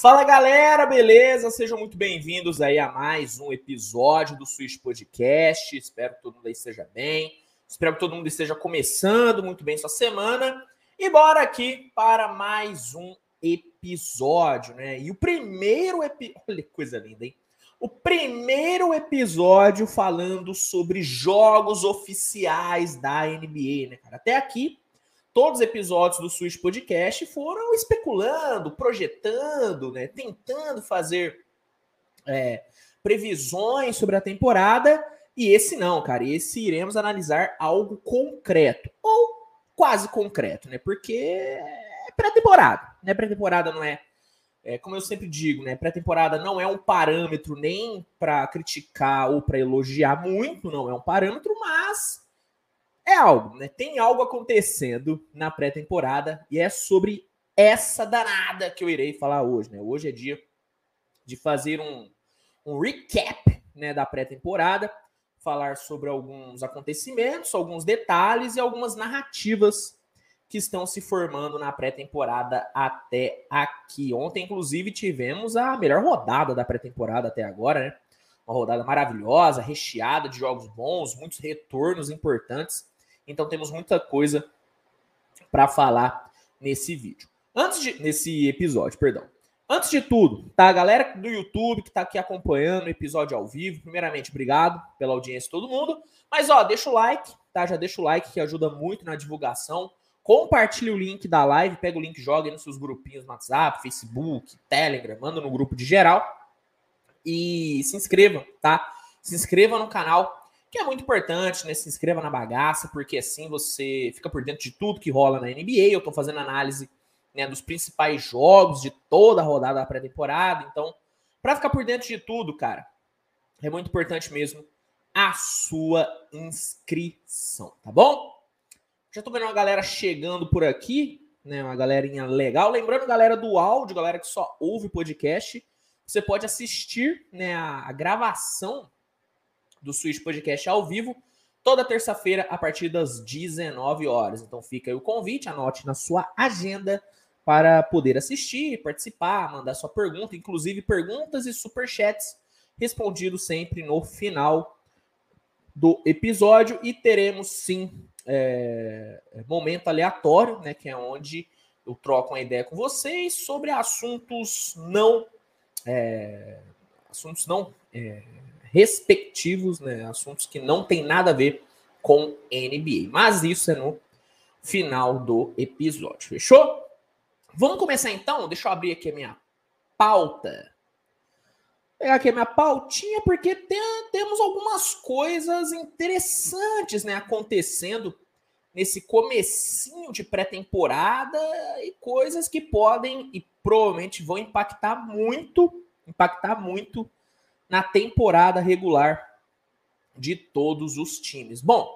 Fala galera, beleza? Sejam muito bem-vindos aí a mais um episódio do Switch Podcast. Espero que todo mundo aí esteja bem. Espero que todo mundo esteja começando muito bem sua semana. E bora aqui para mais um episódio, né? E o primeiro episódio. Olha que coisa linda, hein? O primeiro episódio falando sobre jogos oficiais da NBA, né, cara? Até aqui todos os episódios do Switch Podcast foram especulando, projetando, né, tentando fazer é, previsões sobre a temporada. E esse não, cara. Esse iremos analisar algo concreto. Ou quase concreto, né? Porque é pré-temporada. Né? Pré-temporada não é, é. Como eu sempre digo, né? Pré-temporada não é um parâmetro nem para criticar ou para elogiar muito, não é um parâmetro, mas é algo, né? Tem algo acontecendo na pré-temporada e é sobre essa danada que eu irei falar hoje, né? Hoje é dia de fazer um, um recap né, da pré-temporada, falar sobre alguns acontecimentos, alguns detalhes e algumas narrativas que estão se formando na pré-temporada até aqui. Ontem, inclusive, tivemos a melhor rodada da pré-temporada até agora, né? Uma rodada maravilhosa, recheada de jogos bons, muitos retornos importantes. Então temos muita coisa para falar nesse vídeo. Antes de nesse episódio, perdão. Antes de tudo, tá? A galera do YouTube que tá aqui acompanhando o episódio ao vivo, primeiramente, obrigado pela audiência todo mundo. Mas ó, deixa o like, tá? Já deixa o like que ajuda muito na divulgação. Compartilhe o link da live, pega o link, joga aí nos seus grupinhos no WhatsApp, Facebook, Telegram, manda no grupo de geral. E se inscreva, tá? Se inscreva no canal que é muito importante, né? Se inscreva na bagaça, porque assim você fica por dentro de tudo que rola na NBA. Eu tô fazendo análise né, dos principais jogos de toda a rodada da pré-temporada. Então, para ficar por dentro de tudo, cara, é muito importante mesmo a sua inscrição, tá bom? Já tô vendo uma galera chegando por aqui, né? Uma galerinha legal. Lembrando, galera do áudio, galera que só ouve podcast, você pode assistir né, a gravação do Switch Podcast ao vivo, toda terça-feira, a partir das 19 horas. Então fica aí o convite, anote na sua agenda para poder assistir, participar, mandar sua pergunta, inclusive perguntas e superchats respondidos sempre no final do episódio. E teremos sim é, momento aleatório, né? Que é onde eu troco uma ideia com vocês sobre assuntos não. É, assuntos não. É, respectivos, né, assuntos que não tem nada a ver com NBA. Mas isso é no final do episódio, fechou? Vamos começar então? Deixa eu abrir aqui a minha pauta. Pegar aqui a minha pautinha, porque tem, temos algumas coisas interessantes né, acontecendo nesse comecinho de pré-temporada e coisas que podem e provavelmente vão impactar muito, impactar muito na temporada regular de todos os times. Bom,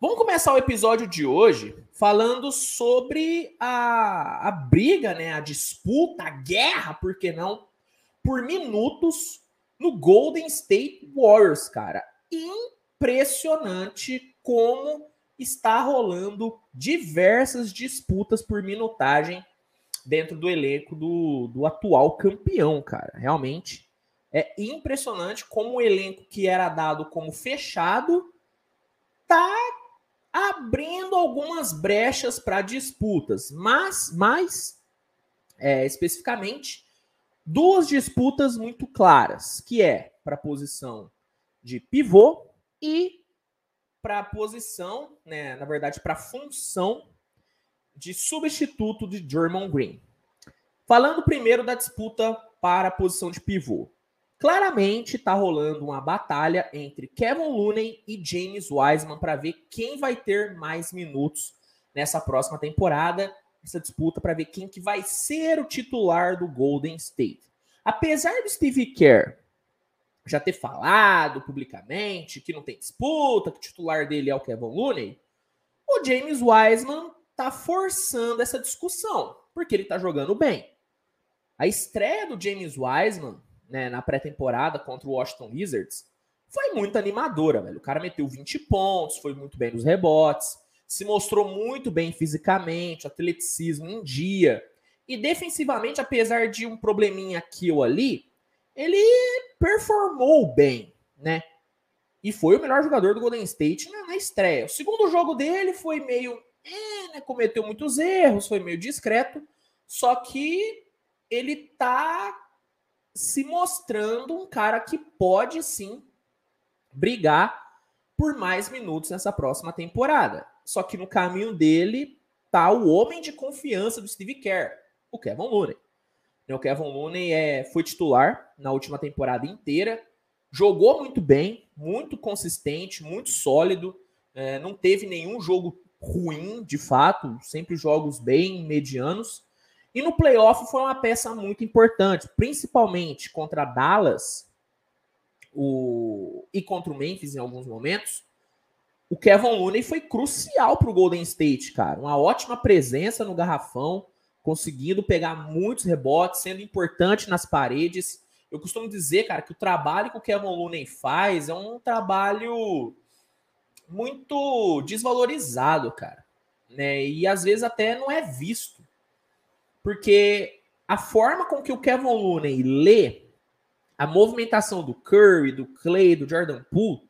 vamos começar o episódio de hoje falando sobre a, a briga, né, a disputa, a guerra, por que não, por minutos no Golden State Warriors, cara. Impressionante como está rolando diversas disputas por minutagem dentro do elenco do, do atual campeão, cara. Realmente é impressionante como o elenco que era dado como fechado tá abrindo algumas brechas para disputas, mas mais é, especificamente duas disputas muito claras, que é para a posição de pivô e para a posição, né, na verdade, para a função de substituto de German Green. Falando primeiro da disputa para a posição de pivô. Claramente está rolando uma batalha entre Kevin Looney e James Wiseman para ver quem vai ter mais minutos nessa próxima temporada. Essa disputa para ver quem que vai ser o titular do Golden State. Apesar do Steve Kerr já ter falado publicamente que não tem disputa, que o titular dele é o Kevin Looney, o James Wiseman está forçando essa discussão, porque ele está jogando bem. A estreia do James Wiseman né, na pré-temporada contra o Washington Wizards, foi muito animadora, velho. O cara meteu 20 pontos, foi muito bem nos rebotes, se mostrou muito bem fisicamente, atleticismo em dia. E defensivamente, apesar de um probleminha aqui ou ali, ele performou bem, né? E foi o melhor jogador do Golden State na, na estreia. O segundo jogo dele foi meio. É, né, cometeu muitos erros, foi meio discreto. Só que ele tá se mostrando um cara que pode sim brigar por mais minutos nessa próxima temporada. Só que no caminho dele tá o homem de confiança do Steve Kerr, o Kevin Looney. O Kevin Looney é, foi titular na última temporada inteira, jogou muito bem, muito consistente, muito sólido, é, não teve nenhum jogo ruim, de fato, sempre jogos bem medianos. E no playoff foi uma peça muito importante, principalmente contra Dallas o, e contra o Memphis em alguns momentos. O Kevin Looney foi crucial para o Golden State, cara. Uma ótima presença no garrafão, conseguindo pegar muitos rebotes, sendo importante nas paredes. Eu costumo dizer, cara, que o trabalho que o Kevin Looney faz é um trabalho muito desvalorizado, cara. Né? E às vezes até não é visto. Porque a forma com que o Kevin Looney lê a movimentação do Curry, do Clay, do Jordan Poole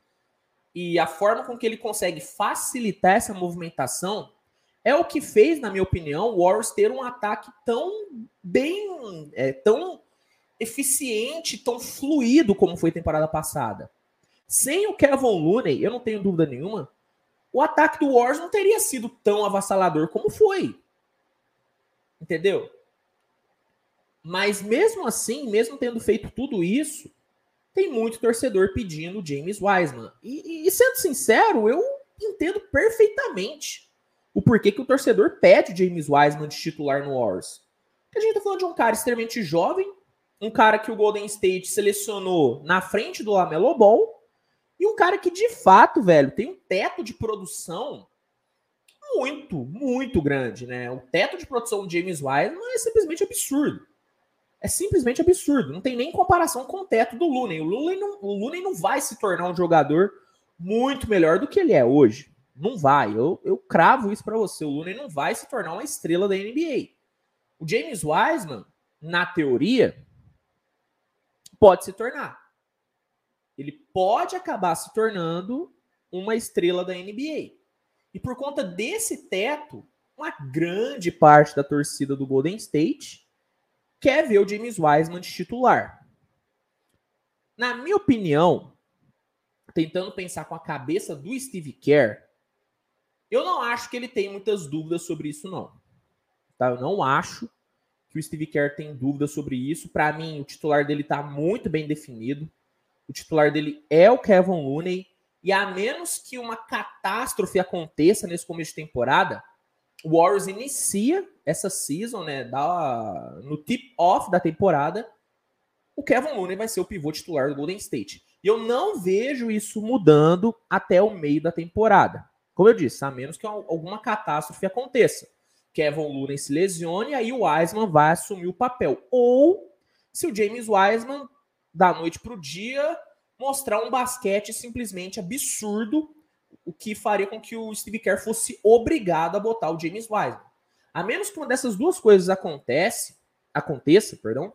e a forma com que ele consegue facilitar essa movimentação é o que fez, na minha opinião, o Warriors ter um ataque tão bem, é, tão eficiente, tão fluido como foi temporada passada. Sem o Kevin Looney, eu não tenho dúvida nenhuma, o ataque do Warriors não teria sido tão avassalador como foi. Entendeu? Mas mesmo assim, mesmo tendo feito tudo isso, tem muito torcedor pedindo James Wiseman. E, e, sendo sincero, eu entendo perfeitamente o porquê que o torcedor pede James Wiseman de titular no Warriors. Porque a gente tá falando de um cara extremamente jovem, um cara que o Golden State selecionou na frente do Lamelo Ball, e um cara que de fato, velho, tem um teto de produção muito, muito grande, né? O teto de produção de James Wiseman é simplesmente absurdo. É simplesmente absurdo. Não tem nem comparação com o teto do Looney. O Looney não, o Looney não vai se tornar um jogador muito melhor do que ele é hoje. Não vai. Eu, eu cravo isso para você. O Looney não vai se tornar uma estrela da NBA. O James Wiseman, na teoria, pode se tornar. Ele pode acabar se tornando uma estrela da NBA. E por conta desse teto, uma grande parte da torcida do Golden State quer ver o James Wiseman de titular. Na minha opinião, tentando pensar com a cabeça do Steve Kerr, eu não acho que ele tem muitas dúvidas sobre isso, não. Tá? Eu não acho que o Steve Kerr tem dúvidas sobre isso. Para mim, o titular dele está muito bem definido. O titular dele é o Kevin Looney. E a menos que uma catástrofe aconteça nesse começo de temporada, o Warriors inicia essa season, né, dá no tip-off da temporada, o Kevin Looney vai ser o pivô titular do Golden State. E eu não vejo isso mudando até o meio da temporada. Como eu disse, a menos que alguma catástrofe aconteça. Kevin Looney se lesione, aí o Wiseman vai assumir o papel. Ou se o James Wiseman, da noite para o dia, mostrar um basquete simplesmente absurdo, o que faria com que o Steve Kerr fosse obrigado a botar o James Wiseman. A menos que uma dessas duas coisas acontece, aconteça, perdão.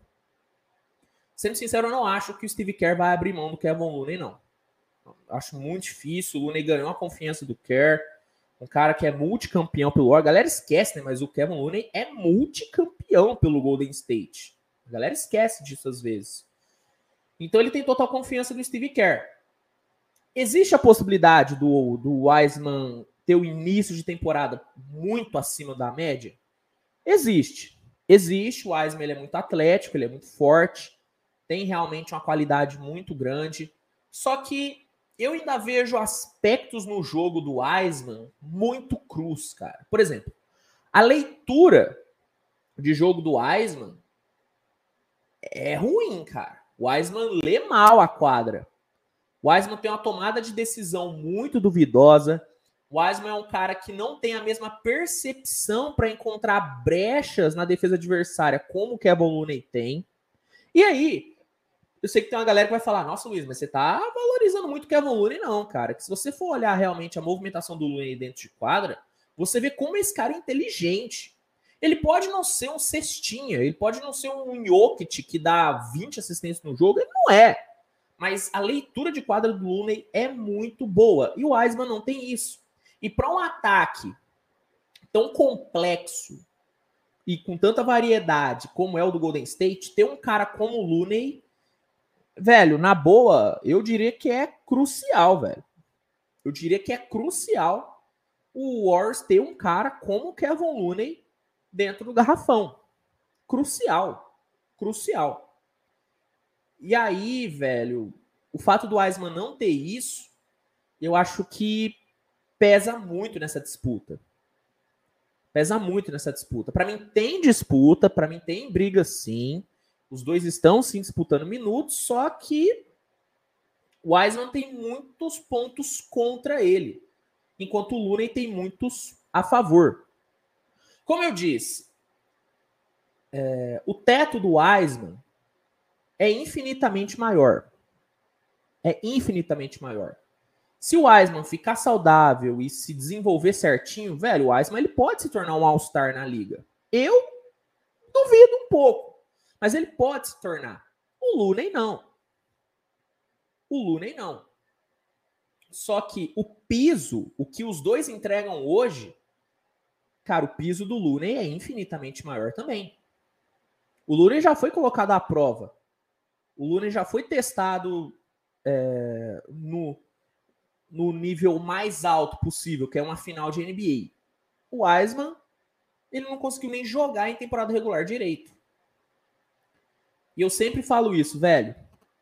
Sendo sincero, eu não acho que o Steve Kerr vai abrir mão do Kevin Looney, não. Acho muito difícil. O Looney ganhou a confiança do Kerr. Um cara que é multicampeão pelo Warriors. A galera esquece, né? Mas o Kevin Looney é multicampeão pelo Golden State. A galera esquece disso às vezes. Então ele tem total confiança no Steve Kerr. Existe a possibilidade do, do Wiseman ter o início de temporada muito acima da média? Existe. Existe. O Wiseman ele é muito atlético, ele é muito forte, tem realmente uma qualidade muito grande. Só que eu ainda vejo aspectos no jogo do Wiseman muito cruz, cara. Por exemplo, a leitura de jogo do Wiseman é ruim, cara. O Wiseman lê mal a quadra. O Wiseman tem uma tomada de decisão muito duvidosa. O Wiseman é um cara que não tem a mesma percepção para encontrar brechas na defesa adversária como o Kevin Looney tem. E aí, eu sei que tem uma galera que vai falar: Nossa, Luiz, mas você tá valorizando muito o Kevin Looney, não, cara. Que se você for olhar realmente a movimentação do Looney dentro de quadra, você vê como esse cara é inteligente. Ele pode não ser um cestinha, ele pode não ser um Jokic que dá 20 assistências no jogo, ele não é. Mas a leitura de quadra do Looney é muito boa. E o Wiseman não tem isso. E para um ataque tão complexo e com tanta variedade como é o do Golden State, ter um cara como o Looney, velho, na boa, eu diria que é crucial, velho. Eu diria que é crucial o Warriors ter um cara como o Kevin Looney dentro do garrafão. Crucial. Crucial. E aí, velho, o fato do Wiseman não ter isso, eu acho que pesa muito nessa disputa. Pesa muito nessa disputa. Para mim tem disputa, para mim tem briga sim. Os dois estão sim disputando minutos, só que o Wiseman tem muitos pontos contra ele, enquanto o Looney tem muitos a favor. Como eu disse, é, o teto do Wiseman é infinitamente maior. É infinitamente maior. Se o Wiseman ficar saudável e se desenvolver certinho, velho, o Wiseman ele pode se tornar um All-Star na liga. Eu duvido um pouco, mas ele pode se tornar. O Looney não. O Looney não. Só que o piso, o que os dois entregam hoje, cara, o piso do Looney é infinitamente maior também. O Looney já foi colocado à prova. O Looney já foi testado é, no no nível mais alto possível, que é uma final de NBA. O Wiseman, ele não conseguiu nem jogar em temporada regular direito. E eu sempre falo isso, velho.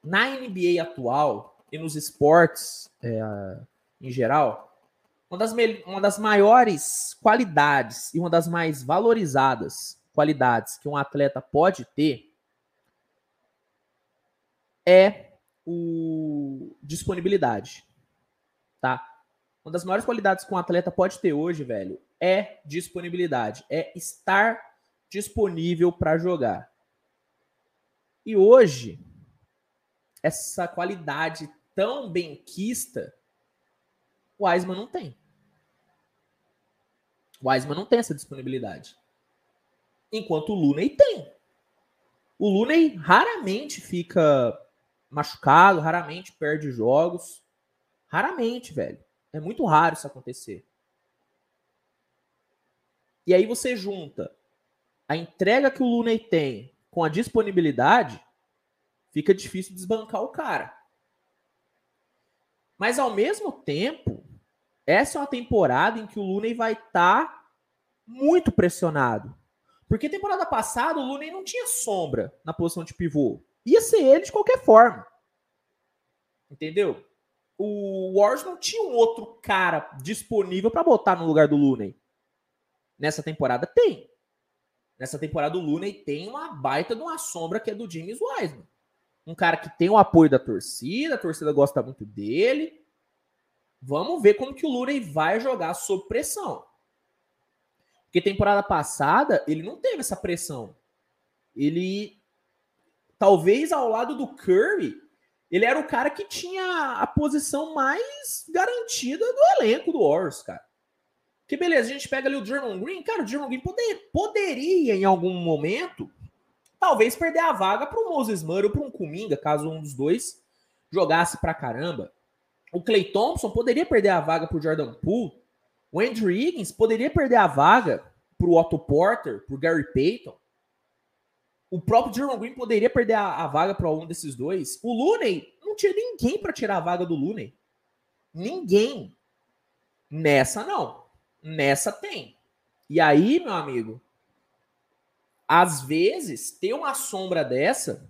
Na NBA atual e nos esportes é, em geral, uma das, uma das maiores qualidades e uma das mais valorizadas qualidades que um atleta pode ter é o disponibilidade tá? Uma das maiores qualidades que um atleta pode ter hoje, velho, é disponibilidade, é estar disponível para jogar. E hoje, essa qualidade tão benquista, o Wiseman não tem. Wiseman não tem essa disponibilidade. Enquanto o Looney tem. O Looney raramente fica machucado, raramente perde jogos. Raramente, velho. É muito raro isso acontecer. E aí você junta a entrega que o Looney tem com a disponibilidade, fica difícil desbancar o cara. Mas ao mesmo tempo, essa é uma temporada em que o Looney vai estar tá muito pressionado. Porque temporada passada o Looney não tinha sombra na posição de pivô. Ia ser ele de qualquer forma. Entendeu? o Warriors não tinha um outro cara disponível para botar no lugar do Looney. Nessa temporada tem. Nessa temporada o Looney tem uma baita de uma sombra que é do James Wiseman. Um cara que tem o apoio da torcida, a torcida gosta muito dele. Vamos ver como que o Looney vai jogar sob pressão. Porque temporada passada ele não teve essa pressão. Ele talvez ao lado do Curry ele era o cara que tinha a posição mais garantida do elenco do Warriors, cara. Que beleza, a gente pega ali o Draymond Green, cara, o Draymond Green poder, poderia em algum momento talvez perder a vaga para o Moses Murray ou para um Kuminga, caso um dos dois jogasse pra caramba. O Clay Thompson poderia perder a vaga para o Jordan Poole. O Andrew Higgins poderia perder a vaga para o Otto Porter, para o Gary Payton. O próprio Jerome Green poderia perder a, a vaga para um desses dois. O Looney não tinha ninguém para tirar a vaga do Looney. Ninguém. Nessa não. Nessa tem. E aí, meu amigo, às vezes ter uma sombra dessa,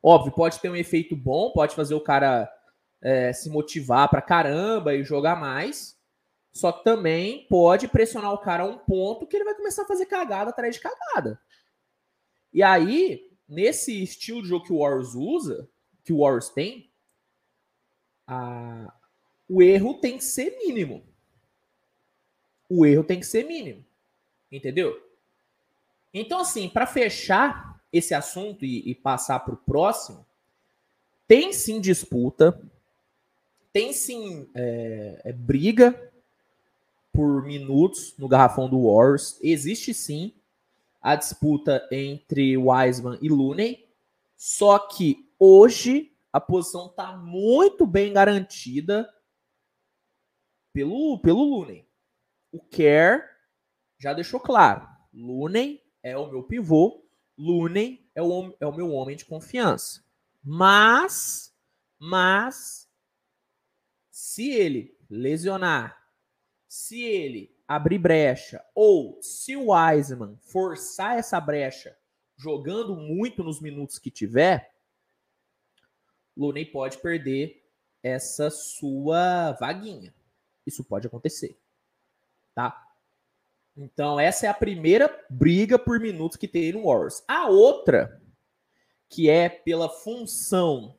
óbvio, pode ter um efeito bom, pode fazer o cara é, se motivar para caramba e jogar mais. Só que também pode pressionar o cara a um ponto que ele vai começar a fazer cagada atrás de cagada. E aí, nesse estilo de jogo que o Warriors usa, que o Warriors tem, a... o erro tem que ser mínimo. O erro tem que ser mínimo. Entendeu? Então, assim, para fechar esse assunto e, e passar para o próximo, tem sim disputa, tem sim é, é, briga por minutos no garrafão do Warriors. Existe sim a disputa entre Wiseman e Looney, só que hoje a posição está muito bem garantida pelo, pelo Looney. O Kerr já deixou claro. Looney é o meu pivô, Looney é o, é o meu homem de confiança. Mas, mas, se ele lesionar, se ele abrir brecha, ou se o Wiseman forçar essa brecha jogando muito nos minutos que tiver, Looney pode perder essa sua vaguinha. Isso pode acontecer. Tá? Então, essa é a primeira briga por minutos que tem no Warriors. A outra, que é pela função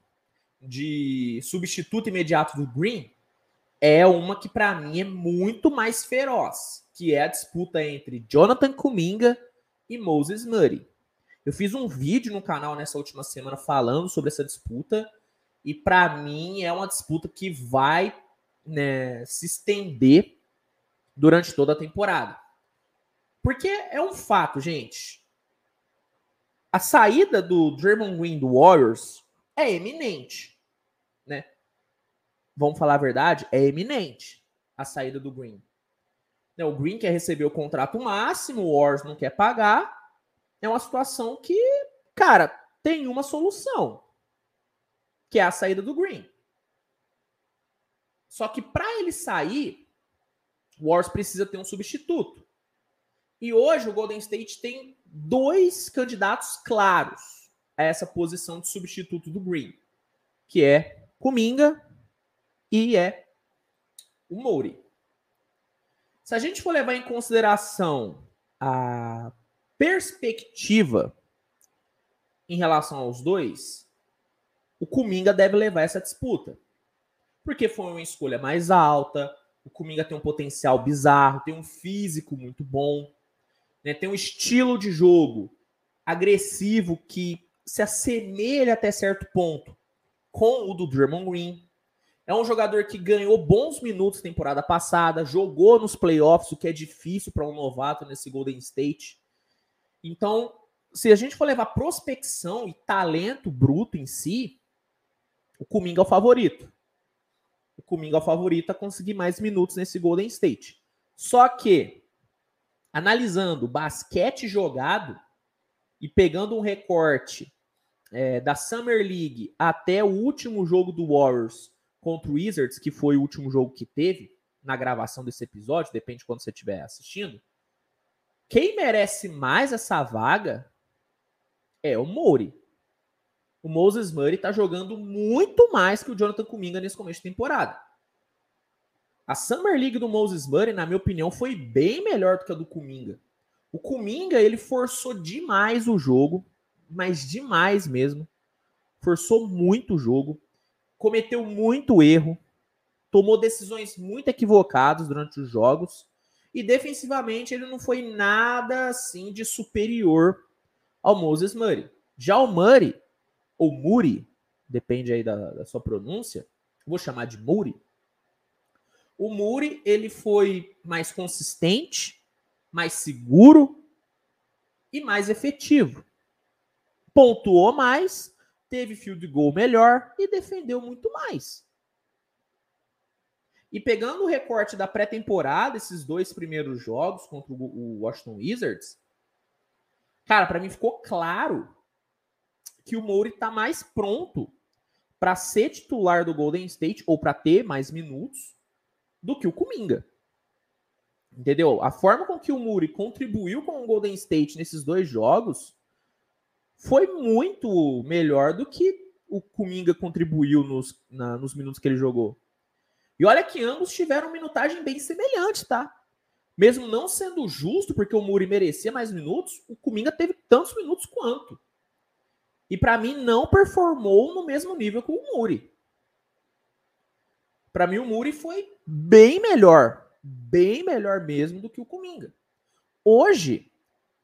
de substituto imediato do Green, é uma que para mim é muito mais feroz, que é a disputa entre Jonathan Kuminga e Moses Murray. Eu fiz um vídeo no canal nessa última semana falando sobre essa disputa e para mim é uma disputa que vai né, se estender durante toda a temporada. Porque é um fato, gente. A saída do Draymond Green do Warriors é eminente, né? Vamos falar a verdade, é eminente a saída do Green. Né, o Green quer receber o contrato máximo, o Warriors não quer pagar. É uma situação que, cara, tem uma solução, que é a saída do Green. Só que para ele sair, o Warriors precisa ter um substituto. E hoje o Golden State tem dois candidatos claros a essa posição de substituto do Green, que é Kuminga e é o Mouri. Se a gente for levar em consideração a perspectiva em relação aos dois, o Kuminga deve levar essa disputa porque foi uma escolha mais alta. O Kuminga tem um potencial bizarro, tem um físico muito bom, né? tem um estilo de jogo agressivo que se assemelha até certo ponto com o do Drummond Green. É um jogador que ganhou bons minutos temporada passada, jogou nos playoffs, o que é difícil para um novato nesse Golden State. Então, se a gente for levar prospecção e talento bruto em si, o Kuminga é o favorito o Kuminga é o favorito a conseguir mais minutos nesse Golden State. Só que, analisando basquete jogado e pegando um recorte é, da Summer League até o último jogo do Warriors contra o Wizards, que foi o último jogo que teve na gravação desse episódio, depende de quando você estiver assistindo. Quem merece mais essa vaga é o Mori o Moses Murray está jogando muito mais que o Jonathan Kuminga nesse começo de temporada. A Summer League do Moses Murray, na minha opinião, foi bem melhor do que a do Kuminga. O Kuminga, ele forçou demais o jogo, mas demais mesmo. Forçou muito o jogo, cometeu muito erro, tomou decisões muito equivocadas durante os jogos e defensivamente ele não foi nada assim de superior ao Moses Murray. Já o Murray, ou Muri, depende aí da, da sua pronúncia, vou chamar de Muri. O Muri, ele foi mais consistente, mais seguro e mais efetivo. Pontuou mais, teve field goal melhor e defendeu muito mais. E pegando o recorte da pré-temporada, esses dois primeiros jogos contra o Washington Wizards, cara, para mim ficou claro que o Mouri está mais pronto para ser titular do Golden State ou para ter mais minutos do que o Kuminga. Entendeu? A forma com que o Muri contribuiu com o Golden State nesses dois jogos foi muito melhor do que o Kuminga contribuiu nos, na, nos minutos que ele jogou. E olha que ambos tiveram minutagem bem semelhante, tá? Mesmo não sendo justo, porque o Muri merecia mais minutos, o Kuminga teve tantos minutos quanto. E para mim não performou no mesmo nível que o Muri. Para mim o Muri foi bem melhor, bem melhor mesmo do que o Kuminga. Hoje,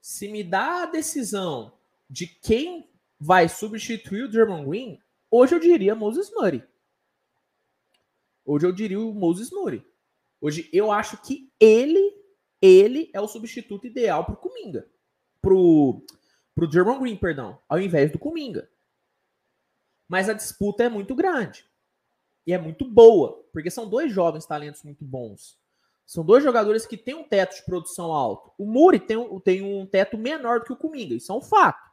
se me dá a decisão de quem vai substituir o Draymond Green, hoje eu diria Moses Murray. Hoje eu diria o Moses Murray. Hoje eu acho que ele, ele é o substituto ideal pro Kuminga. Pro, pro German Green, perdão, ao invés do Kuminga. Mas a disputa é muito grande. E é muito boa, porque são dois jovens talentos muito bons. São dois jogadores que têm um teto de produção alto. O Muri tem tem um teto menor do que o Kuminga, isso é um fato.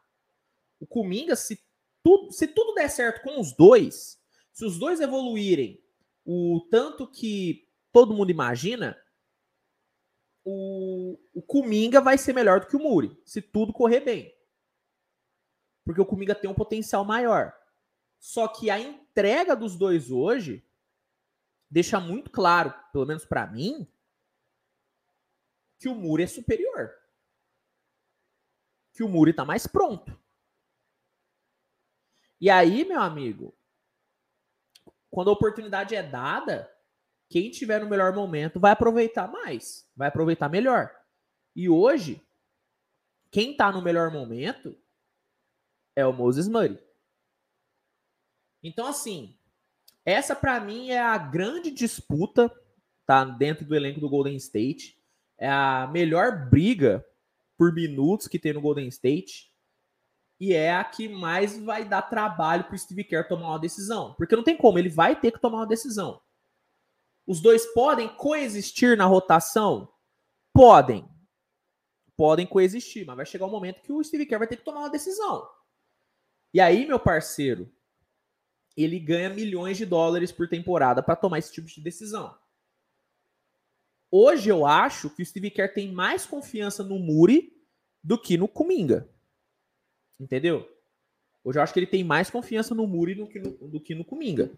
O Kuminga, se tudo, se tudo der certo com os dois, se os dois evoluírem o tanto que todo mundo imagina, o, o Kuminga vai ser melhor do que o Muri, se tudo correr bem. Porque o Kuminga tem um potencial maior. Só que a entrega dos dois hoje deixa muito claro, pelo menos para mim, que o Muri é superior. Que o Muri está mais pronto. E aí, meu amigo, quando a oportunidade é dada, quem tiver no melhor momento vai aproveitar mais, vai aproveitar melhor. E hoje, quem está no melhor momento é o Moses Murray. Então, assim, essa para mim é a grande disputa, tá? Dentro do elenco do Golden State. É a melhor briga por minutos que tem no Golden State. E é a que mais vai dar trabalho pro Steve Kerr tomar uma decisão. Porque não tem como, ele vai ter que tomar uma decisão. Os dois podem coexistir na rotação? Podem. Podem coexistir, mas vai chegar um momento que o Steve Kerr vai ter que tomar uma decisão. E aí, meu parceiro, ele ganha milhões de dólares por temporada para tomar esse tipo de decisão. Hoje eu acho que o Steve Kerr tem mais confiança no Muri do que no Kuminga. Entendeu? Hoje eu acho que ele tem mais confiança no Muri do que no, do que no Kuminga.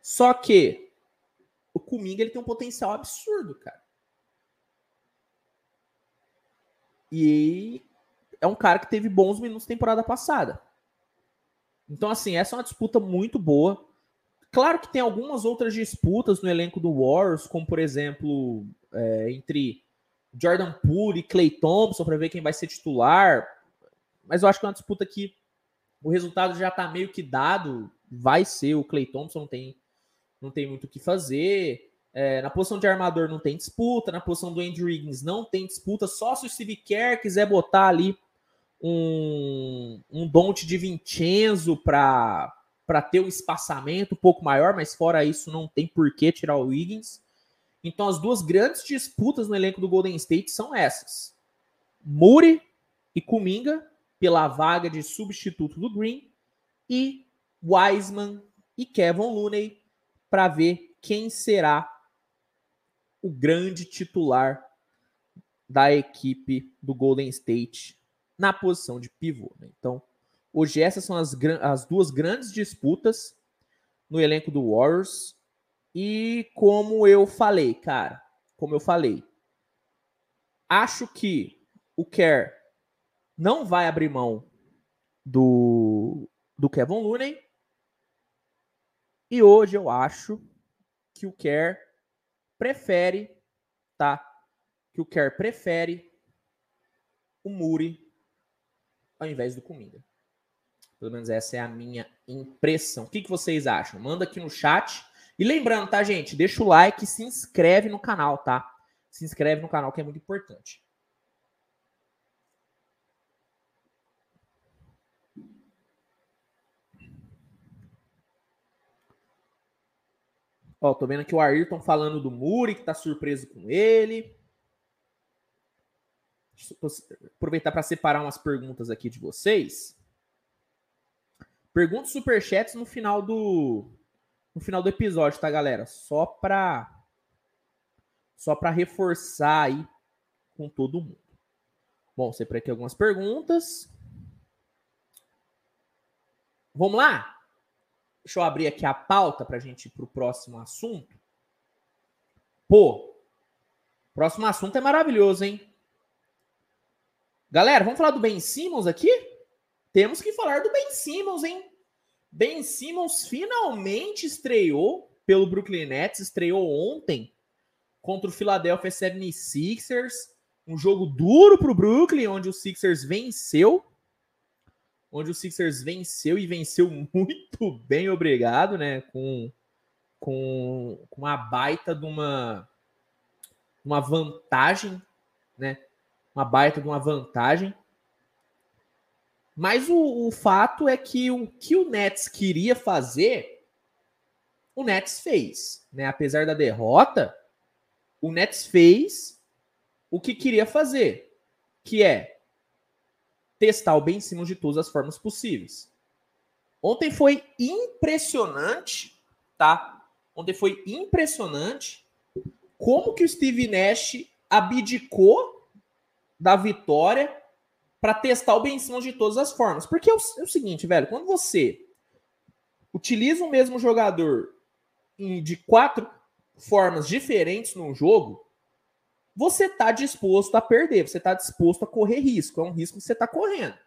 Só que o Kuminga ele tem um potencial absurdo, cara. E é um cara que teve bons minutos temporada passada. Então, assim, essa é uma disputa muito boa. Claro que tem algumas outras disputas no elenco do Warriors, como por exemplo, é, entre Jordan Poole e Clay Thompson, para ver quem vai ser titular. Mas eu acho que é uma disputa que o resultado já está meio que dado. Vai ser o Clay Thompson, não tem, não tem muito o que fazer. É, na posição de armador não tem disputa, na posição do Andrew Wiggins não tem disputa. Só se o Steve Kerr quiser botar ali um, um Don't de Vincenzo para ter um espaçamento um pouco maior, mas fora isso não tem por que tirar o Wiggins. Então as duas grandes disputas no elenco do Golden State são essas. Muri e Kuminga pela vaga de substituto do Green e Wiseman e Kevin Looney para ver quem será o grande titular da equipe do Golden State na posição de pivô. Né? Então, hoje essas são as, as duas grandes disputas no elenco do Warriors. E como eu falei, cara, como eu falei, acho que o Kerr não vai abrir mão do, do Kevin Looney. E hoje eu acho que o Kerr prefere, tá? Que o Kerr prefere o Muri ao invés do Cominga. Pelo menos essa é a minha impressão. O que, que vocês acham? Manda aqui no chat. E lembrando, tá, gente? Deixa o like e se inscreve no canal, tá? Se inscreve no canal que é muito importante. Ó, tô vendo aqui o Ayrton falando do Muri, que tá surpreso com ele aproveitar para separar umas perguntas aqui de vocês. Perguntas superchats no final do no final do episódio, tá, galera? Só para só para reforçar aí com todo mundo. Bom, separei aqui algumas perguntas. Vamos lá? Deixa eu abrir aqui a pauta para a gente ir para o próximo assunto. Pô, próximo assunto é maravilhoso, hein? Galera, vamos falar do Ben Simmons aqui? Temos que falar do Ben Simmons, hein? Ben Simmons finalmente estreou pelo Brooklyn Nets, estreou ontem contra o Philadelphia 76ers. Um jogo duro para o Brooklyn, onde o Sixers venceu. Onde o Sixers venceu e venceu muito bem, obrigado, né? Com, com, com uma baita de uma uma vantagem, né? Uma baita de uma vantagem. Mas o, o fato é que o que o Nets queria fazer, o Nets fez, né? Apesar da derrota, o Nets fez o que queria fazer, que é testar o Ben Simmons de todas as formas possíveis. Ontem foi impressionante, tá? Ontem foi impressionante como que o Steve Nash abdicou da vitória para testar o Ben Simmons de todas as formas. Porque é o, é o, seguinte, velho, quando você utiliza o mesmo jogador de quatro formas diferentes no jogo, você está disposto a perder, você está disposto a correr risco. É um risco que você está correndo.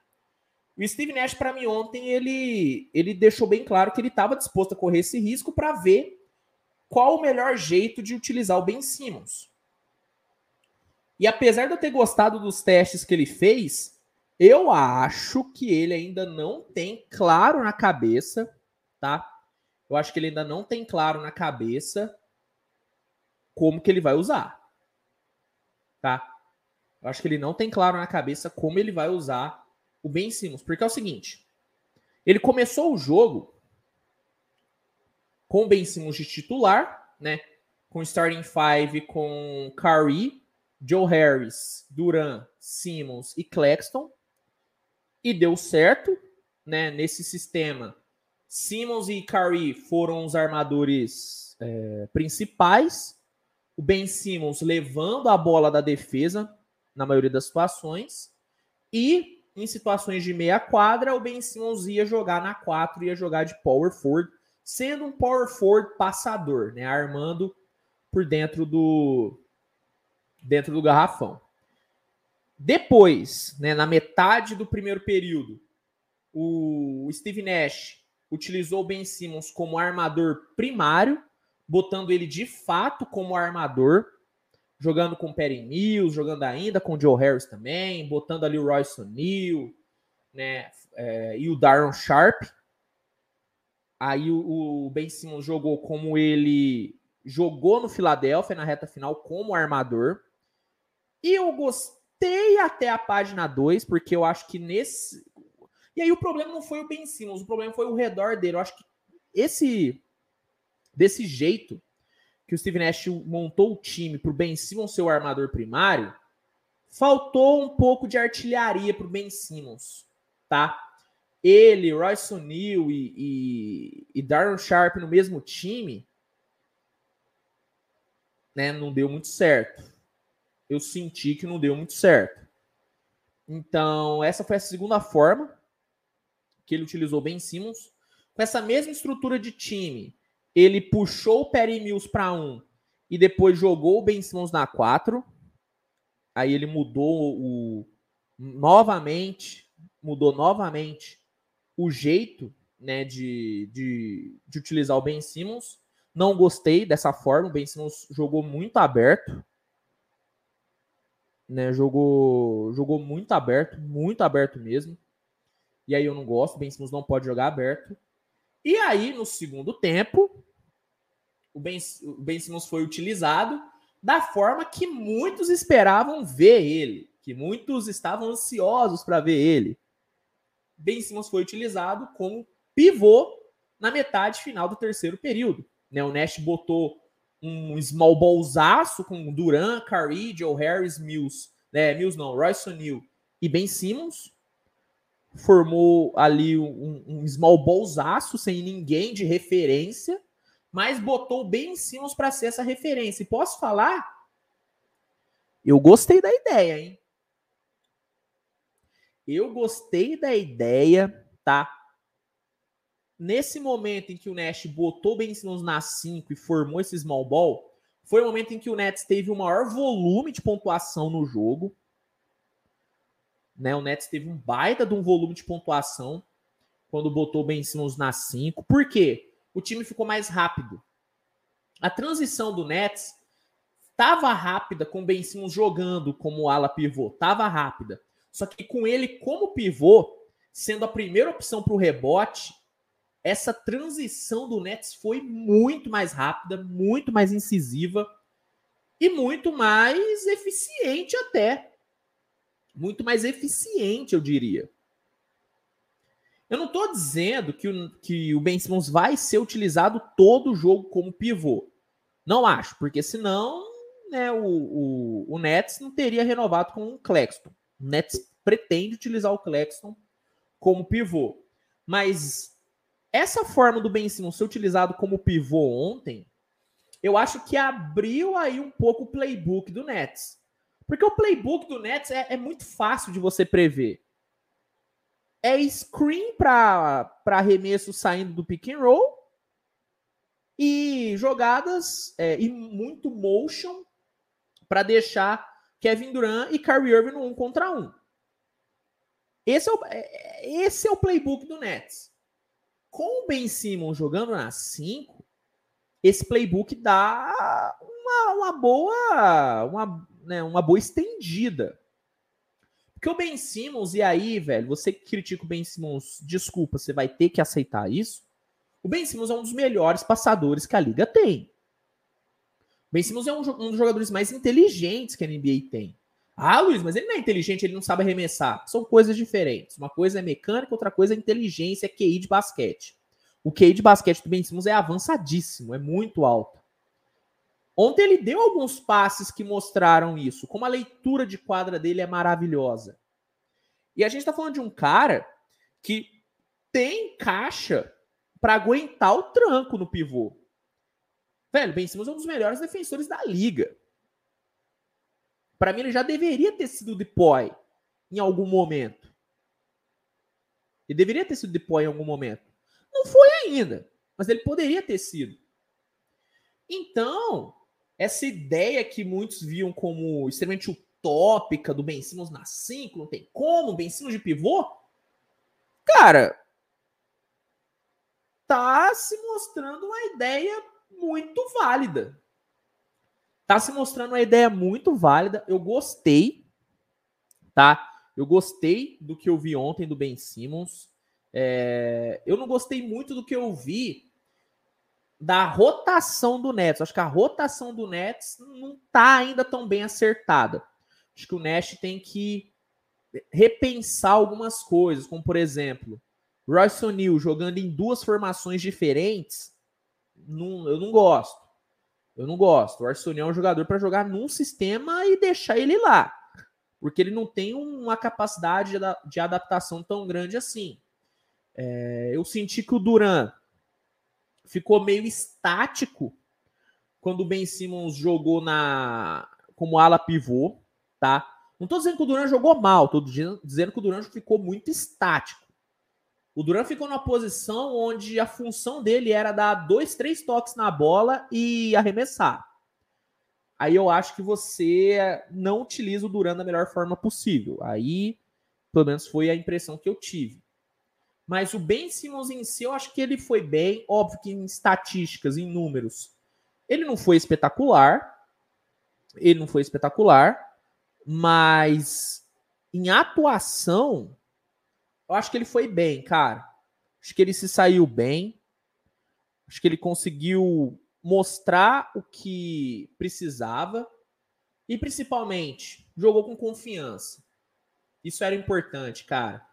O Steve Nash, para mim, ontem, ele, ele deixou bem claro que ele estava disposto a correr esse risco para ver qual o melhor jeito de utilizar o Ben Simmons. E apesar de eu ter gostado dos testes que ele fez, eu acho que ele ainda não tem claro na cabeça, tá? Eu acho que ele ainda não tem claro na cabeça como que ele vai usar, tá? Eu acho que ele não tem claro na cabeça como ele vai usar o Ben Simmons, porque é o seguinte, ele começou o jogo com o Ben Simmons de titular, né? Com starting five com Curry, Joe Harris, Duran, Simmons e Claxton e deu certo, né? Nesse sistema, Simmons e Curry foram os armadores é, principais. O Ben Simmons levando a bola da defesa na maioria das situações. E em situações de meia quadra, o Ben Simmons ia jogar na 4, ia jogar de power forward, sendo um power forward passador, né, armando por dentro do dentro do garrafão. Depois, né, na metade do primeiro período, o Steve Nash utilizou o Ben Simmons como armador primário, botando ele de fato como armador, jogando com Perry Mills, jogando ainda com Joe Harris também, botando ali o Royce O'Neal, né, é, e o Darren Sharp. Aí o, o Ben Simmons jogou como ele jogou no Philadelphia na reta final como armador. E eu gostei até a página 2, porque eu acho que nesse. E aí o problema não foi o Ben Simmons, o problema foi o redor dele. Eu acho que esse. Desse jeito que o Steve Nash montou o time para o Ben Simmons ser o armador primário, faltou um pouco de artilharia para o Ben Simmons, tá? Ele, Royce O'Neal e, e, e Darren Sharp no mesmo time, né? Não deu muito certo eu senti que não deu muito certo. Então, essa foi a segunda forma que ele utilizou Ben Simmons. Com essa mesma estrutura de time, ele puxou o Perry Mills para um e depois jogou o Ben Simmons na 4. Aí ele mudou o novamente, mudou novamente o jeito né, de, de, de utilizar o Ben Simmons. Não gostei dessa forma. O Ben Simmons jogou muito aberto né? Jogou, jogou muito aberto, muito aberto mesmo. E aí eu não gosto, Ben Simmons não pode jogar aberto. E aí, no segundo tempo, o Ben, o ben Simmons foi utilizado da forma que muitos esperavam ver ele, que muitos estavam ansiosos para ver ele. Ben Simmons foi utilizado como pivô na metade final do terceiro período. Né? O Nash botou um small ballzaço com Duran, Curry, Joe Harris, Mills, né? Mills não, Royce O'Neal e Ben Simmons. Formou ali um, um small ballzaço sem ninguém de referência, mas botou Ben Simmons para ser essa referência. E posso falar? Eu gostei da ideia, hein? Eu gostei da ideia, tá? nesse momento em que o Nash botou Ben Simmons na 5 e formou esse small ball, foi o momento em que o Nets teve o maior volume de pontuação no jogo. Né, o Nets teve um baita de um volume de pontuação quando botou Ben Simmons na 5. Por quê? O time ficou mais rápido. A transição do Nets estava rápida com o Ben Simmons jogando como ala pivô. Estava rápida. Só que com ele como pivô, sendo a primeira opção para o rebote, essa transição do Nets foi muito mais rápida, muito mais incisiva. e muito mais eficiente até. Muito mais eficiente, eu diria. Eu não estou dizendo que o, que o Ben Simmons vai ser utilizado todo o jogo como pivô. Não acho, porque senão né, o, o, o Nets não teria renovado com o Claxton. O Nets pretende utilizar o Claxton como pivô. Mas essa forma do Ben Simmons ser utilizado como pivô ontem, eu acho que abriu aí um pouco o playbook do Nets. Porque o playbook do Nets é, é muito fácil de você prever. É screen para arremesso saindo do pick and roll e jogadas é, e muito motion para deixar Kevin Durant e Kyrie Irving no um contra um. Esse é o, é, é, esse é o playbook do Nets. Com o Ben Simmons jogando na 5, esse playbook dá uma, uma boa uma, né, uma boa estendida. Porque o Ben Simmons, e aí, velho, você que critica o Ben Simmons, desculpa, você vai ter que aceitar isso. O Ben Simmons é um dos melhores passadores que a liga tem. O Ben Simmons é um, um dos jogadores mais inteligentes que a NBA tem. Ah, Luiz, mas ele não é inteligente, ele não sabe arremessar. São coisas diferentes. Uma coisa é mecânica, outra coisa é inteligência, é QI de basquete. O QI de basquete do Ben Simmons é avançadíssimo, é muito alto. Ontem ele deu alguns passes que mostraram isso, como a leitura de quadra dele é maravilhosa. E a gente tá falando de um cara que tem caixa para aguentar o tranco no pivô. Velho, Ben Simmons é um dos melhores defensores da liga. Para mim, ele já deveria ter sido deploy em algum momento. Ele deveria ter sido deploy em algum momento. Não foi ainda, mas ele poderia ter sido. Então, essa ideia que muitos viam como extremamente utópica do Ben Simmons na 5, não tem como, Ben Simmons de pivô, cara, tá se mostrando uma ideia muito válida. Tá se mostrando uma ideia muito válida. Eu gostei, tá? Eu gostei do que eu vi ontem do Ben Simmons. É... Eu não gostei muito do que eu vi da rotação do Nets. Acho que a rotação do Nets não tá ainda tão bem acertada. Acho que o Nash tem que repensar algumas coisas, como por exemplo, Royce O'Neal jogando em duas formações diferentes. Não, eu não gosto. Eu não gosto. O Arsenal é um jogador para jogar num sistema e deixar ele lá. Porque ele não tem uma capacidade de adaptação tão grande assim. É, eu senti que o Duran ficou meio estático quando o Ben Simmons jogou na como ala pivô, tá? Não tô dizendo que o Duran jogou mal, tô dizendo que o Duran ficou muito estático. O Duran ficou numa posição onde a função dele era dar dois, três toques na bola e arremessar. Aí eu acho que você não utiliza o Duran da melhor forma possível. Aí, pelo menos, foi a impressão que eu tive. Mas o Ben Simmons em si, eu acho que ele foi bem. Óbvio que em estatísticas, em números, ele não foi espetacular. Ele não foi espetacular. Mas em atuação, eu acho que ele foi bem, cara. Acho que ele se saiu bem. Acho que ele conseguiu mostrar o que precisava. E principalmente, jogou com confiança. Isso era importante, cara.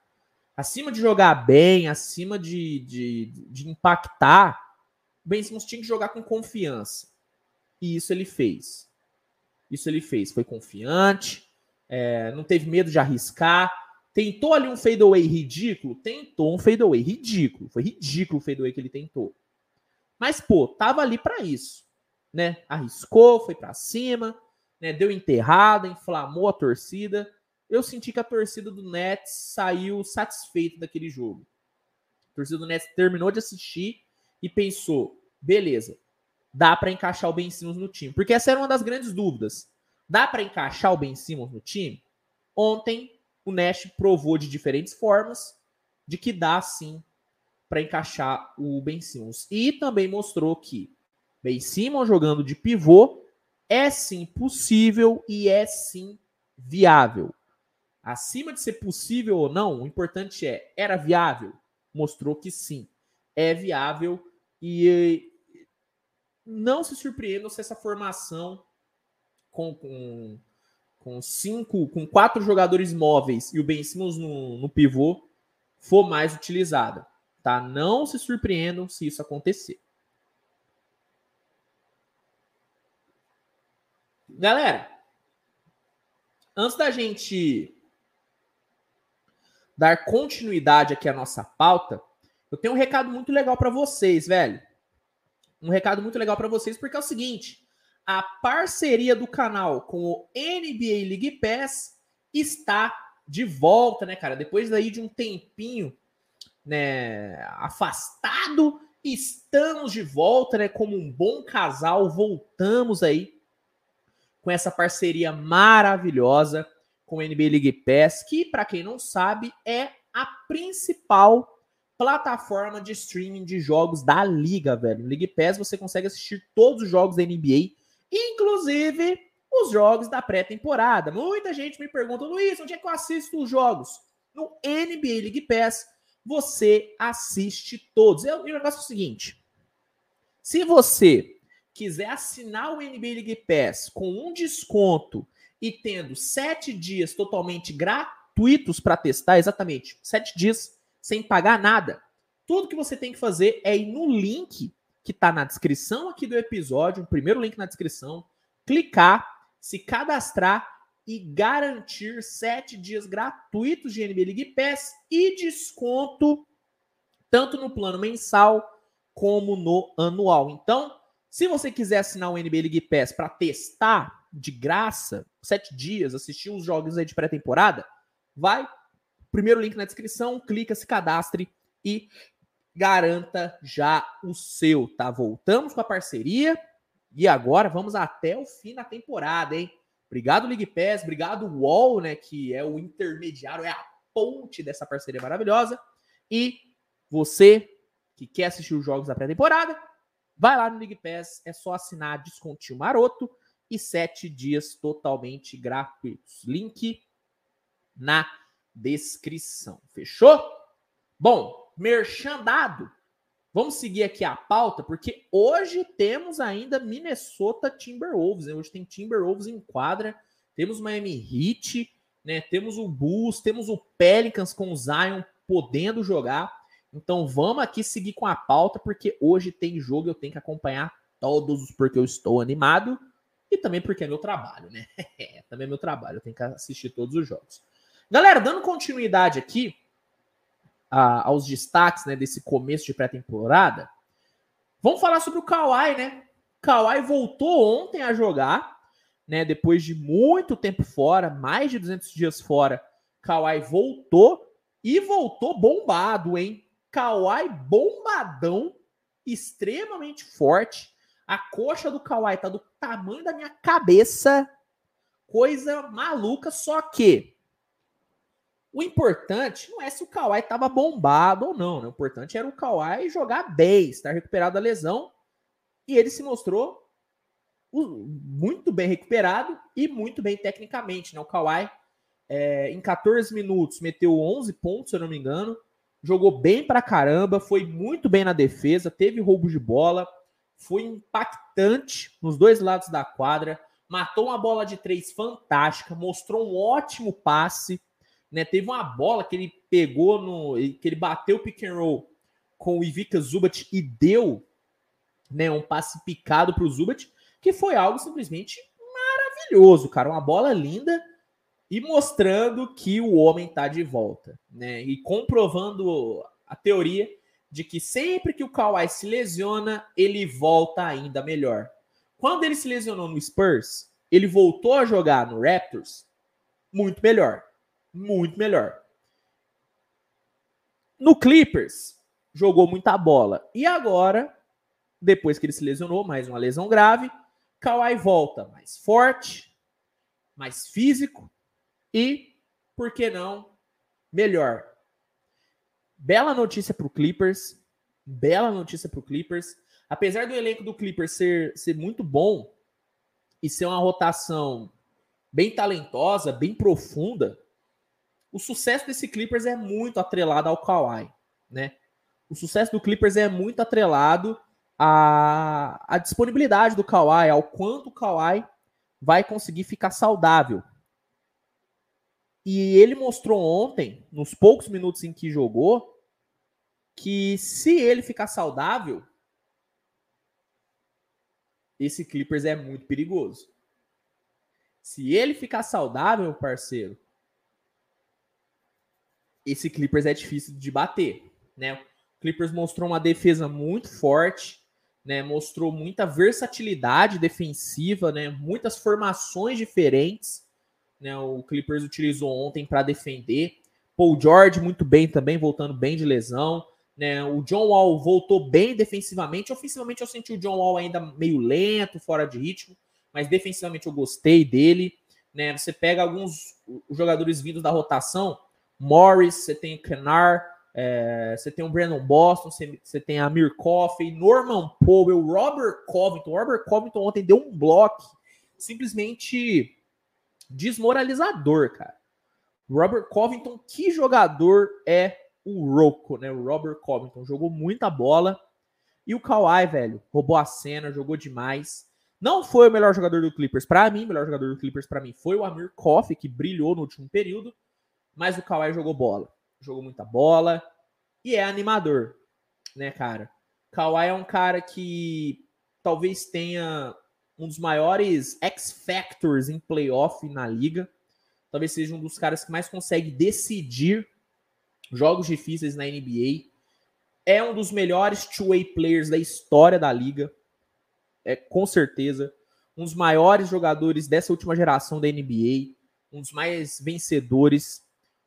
Acima de jogar bem, acima de, de, de impactar, o Ben Simmons tinha que jogar com confiança. E isso ele fez. Isso ele fez. Foi confiante, é, não teve medo de arriscar Tentou ali um fadeaway ridículo? Tentou um fadeaway ridículo. Foi ridículo o fadeaway que ele tentou. Mas, pô, tava ali para isso. Né? Arriscou, foi para cima, né? deu enterrada, inflamou a torcida. Eu senti que a torcida do Nets saiu satisfeita daquele jogo. A torcida do Nets terminou de assistir e pensou: beleza, dá para encaixar o Ben Simmons no time. Porque essa era uma das grandes dúvidas. Dá para encaixar o Ben Simmons no time? Ontem o Nash provou de diferentes formas de que dá sim para encaixar o Ben Simmons. E também mostrou que Ben Simmons jogando de pivô é sim possível e é sim viável. Acima de ser possível ou não, o importante é, era viável? Mostrou que sim, é viável e não se surpreendam se essa formação com, com, com cinco, com quatro jogadores móveis e o Ben Simmons no, no pivô for mais utilizada. Tá? Não se surpreendam se isso acontecer. Galera, antes da gente dar continuidade aqui à nossa pauta, eu tenho um recado muito legal para vocês, velho. Um recado muito legal para vocês, porque é o seguinte: a parceria do canal com o NBA League Pass está de volta, né, cara? Depois daí de um tempinho, né, afastado, estamos de volta, né, como um bom casal, voltamos aí com essa parceria maravilhosa com o NBA League Pass, que, para quem não sabe, é a principal plataforma de streaming de jogos da liga, velho. No League Pass você consegue assistir todos os jogos da NBA, inclusive os jogos da pré-temporada. Muita gente me pergunta, Luiz, onde é que eu assisto os jogos? No NBA League Pass você assiste todos. E o negócio é o seguinte: se você quiser assinar o NBA League Pass com um desconto e tendo sete dias totalmente gratuitos para testar, exatamente, sete dias sem pagar nada. Tudo que você tem que fazer é ir no link que está na descrição aqui do episódio, o primeiro link na descrição, clicar, se cadastrar e garantir sete dias gratuitos de NBA League Pass e desconto tanto no plano mensal como no anual. Então, se você quiser assinar o NBA League Pass para testar de graça, sete dias, assistir os jogos aí de pré-temporada, vai, primeiro link na descrição, clica, se cadastre e garanta já o seu, tá? Voltamos com a parceria e agora vamos até o fim da temporada, hein? Obrigado, League Pass, obrigado, Wall, né, que é o intermediário, é a ponte dessa parceria maravilhosa. E você que quer assistir os jogos da pré-temporada, vai lá no League Pass, é só assinar descontinho maroto e sete dias totalmente gratuitos. Link na descrição. Fechou? Bom, merchandado. Vamos seguir aqui a pauta, porque hoje temos ainda Minnesota Timberwolves. Né? Hoje tem Timberwolves em quadra, temos Miami Heat, né? temos o Bulls, temos o Pelicans com o Zion podendo jogar. Então vamos aqui seguir com a pauta, porque hoje tem jogo, eu tenho que acompanhar todos, porque eu estou animado. E também porque é meu trabalho, né? também é meu trabalho, eu tenho que assistir todos os jogos. Galera, dando continuidade aqui a, aos destaques né, desse começo de pré-temporada, vamos falar sobre o Kawhi, né? Kawhi voltou ontem a jogar, né? Depois de muito tempo fora, mais de 200 dias fora, Kawhi voltou e voltou bombado, hein? Kawhi bombadão, extremamente forte a coxa do Kawhi tá do tamanho da minha cabeça. Coisa maluca, só que o importante não é se o Kawhi tava bombado ou não, né? O importante era o Kawhi jogar bem, estar recuperado da lesão. E ele se mostrou muito bem recuperado e muito bem tecnicamente, né? O Kawhi é, em 14 minutos meteu 11 pontos, se eu não me engano. Jogou bem pra caramba, foi muito bem na defesa, teve roubo de bola, foi impactante nos dois lados da quadra, matou uma bola de três fantástica, mostrou um ótimo passe, né? Teve uma bola que ele pegou no, que ele bateu o pick and roll com o Ivica Zubat e deu, né, um passe picado para o Zubat, que foi algo simplesmente maravilhoso, cara, uma bola linda e mostrando que o homem está de volta, né? E comprovando a teoria de que sempre que o Kawhi se lesiona, ele volta ainda melhor. Quando ele se lesionou no Spurs, ele voltou a jogar no Raptors muito melhor. Muito melhor. No Clippers, jogou muita bola. E agora, depois que ele se lesionou, mais uma lesão grave, Kawhi volta mais forte, mais físico e, por que não, melhor. Bela notícia para o Clippers. Bela notícia para o Clippers. Apesar do elenco do Clippers ser, ser muito bom e ser uma rotação bem talentosa, bem profunda, o sucesso desse Clippers é muito atrelado ao Kawhi, né? O sucesso do Clippers é muito atrelado à, à disponibilidade do Kawhi, ao quanto o Kawhi vai conseguir ficar saudável. E ele mostrou ontem, nos poucos minutos em que jogou, que se ele ficar saudável, esse Clippers é muito perigoso. Se ele ficar saudável, parceiro, esse Clippers é difícil de bater, né? O Clippers mostrou uma defesa muito forte, né? Mostrou muita versatilidade defensiva, né? Muitas formações diferentes, né? O Clippers utilizou ontem para defender. Paul George muito bem também, voltando bem de lesão. Né? O John Wall voltou bem defensivamente. Ofensivamente eu senti o John Wall ainda meio lento, fora de ritmo, mas defensivamente eu gostei dele. Né? Você pega alguns jogadores vindos da rotação, Morris, você tem o Kennard, é, você tem o Brandon Boston, você, você tem a Amir Coffey, Norman Powell, Robert Covington. Robert Covington ontem deu um bloco simplesmente desmoralizador, cara. Robert Covington, que jogador é o Rocco, né? O Robert Covington jogou muita bola. E o Kawhi, velho, roubou a cena, jogou demais. Não foi o melhor jogador do Clippers para mim, o melhor jogador do Clippers para mim foi o Amir Coffey, que brilhou no último período, mas o Kawhi jogou bola. Jogou muita bola e é animador, né, cara? Kawhi é um cara que talvez tenha um dos maiores X-Factors em playoff na liga. Talvez seja um dos caras que mais consegue decidir jogos difíceis na NBA. É um dos melhores two-way players da história da liga. É com certeza um dos maiores jogadores dessa última geração da NBA, um dos mais vencedores,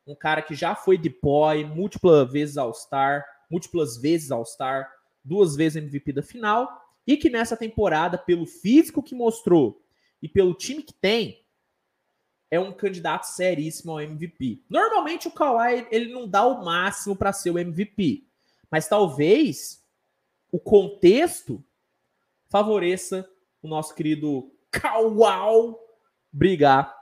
um cara que já foi deploy múltiplas vezes All-Star, múltiplas vezes All-Star, duas vezes MVP da final, e que nessa temporada, pelo físico que mostrou e pelo time que tem, é um candidato seríssimo ao MVP. Normalmente o Kawhi ele não dá o máximo para ser o MVP, mas talvez o contexto favoreça o nosso querido Kawhi brigar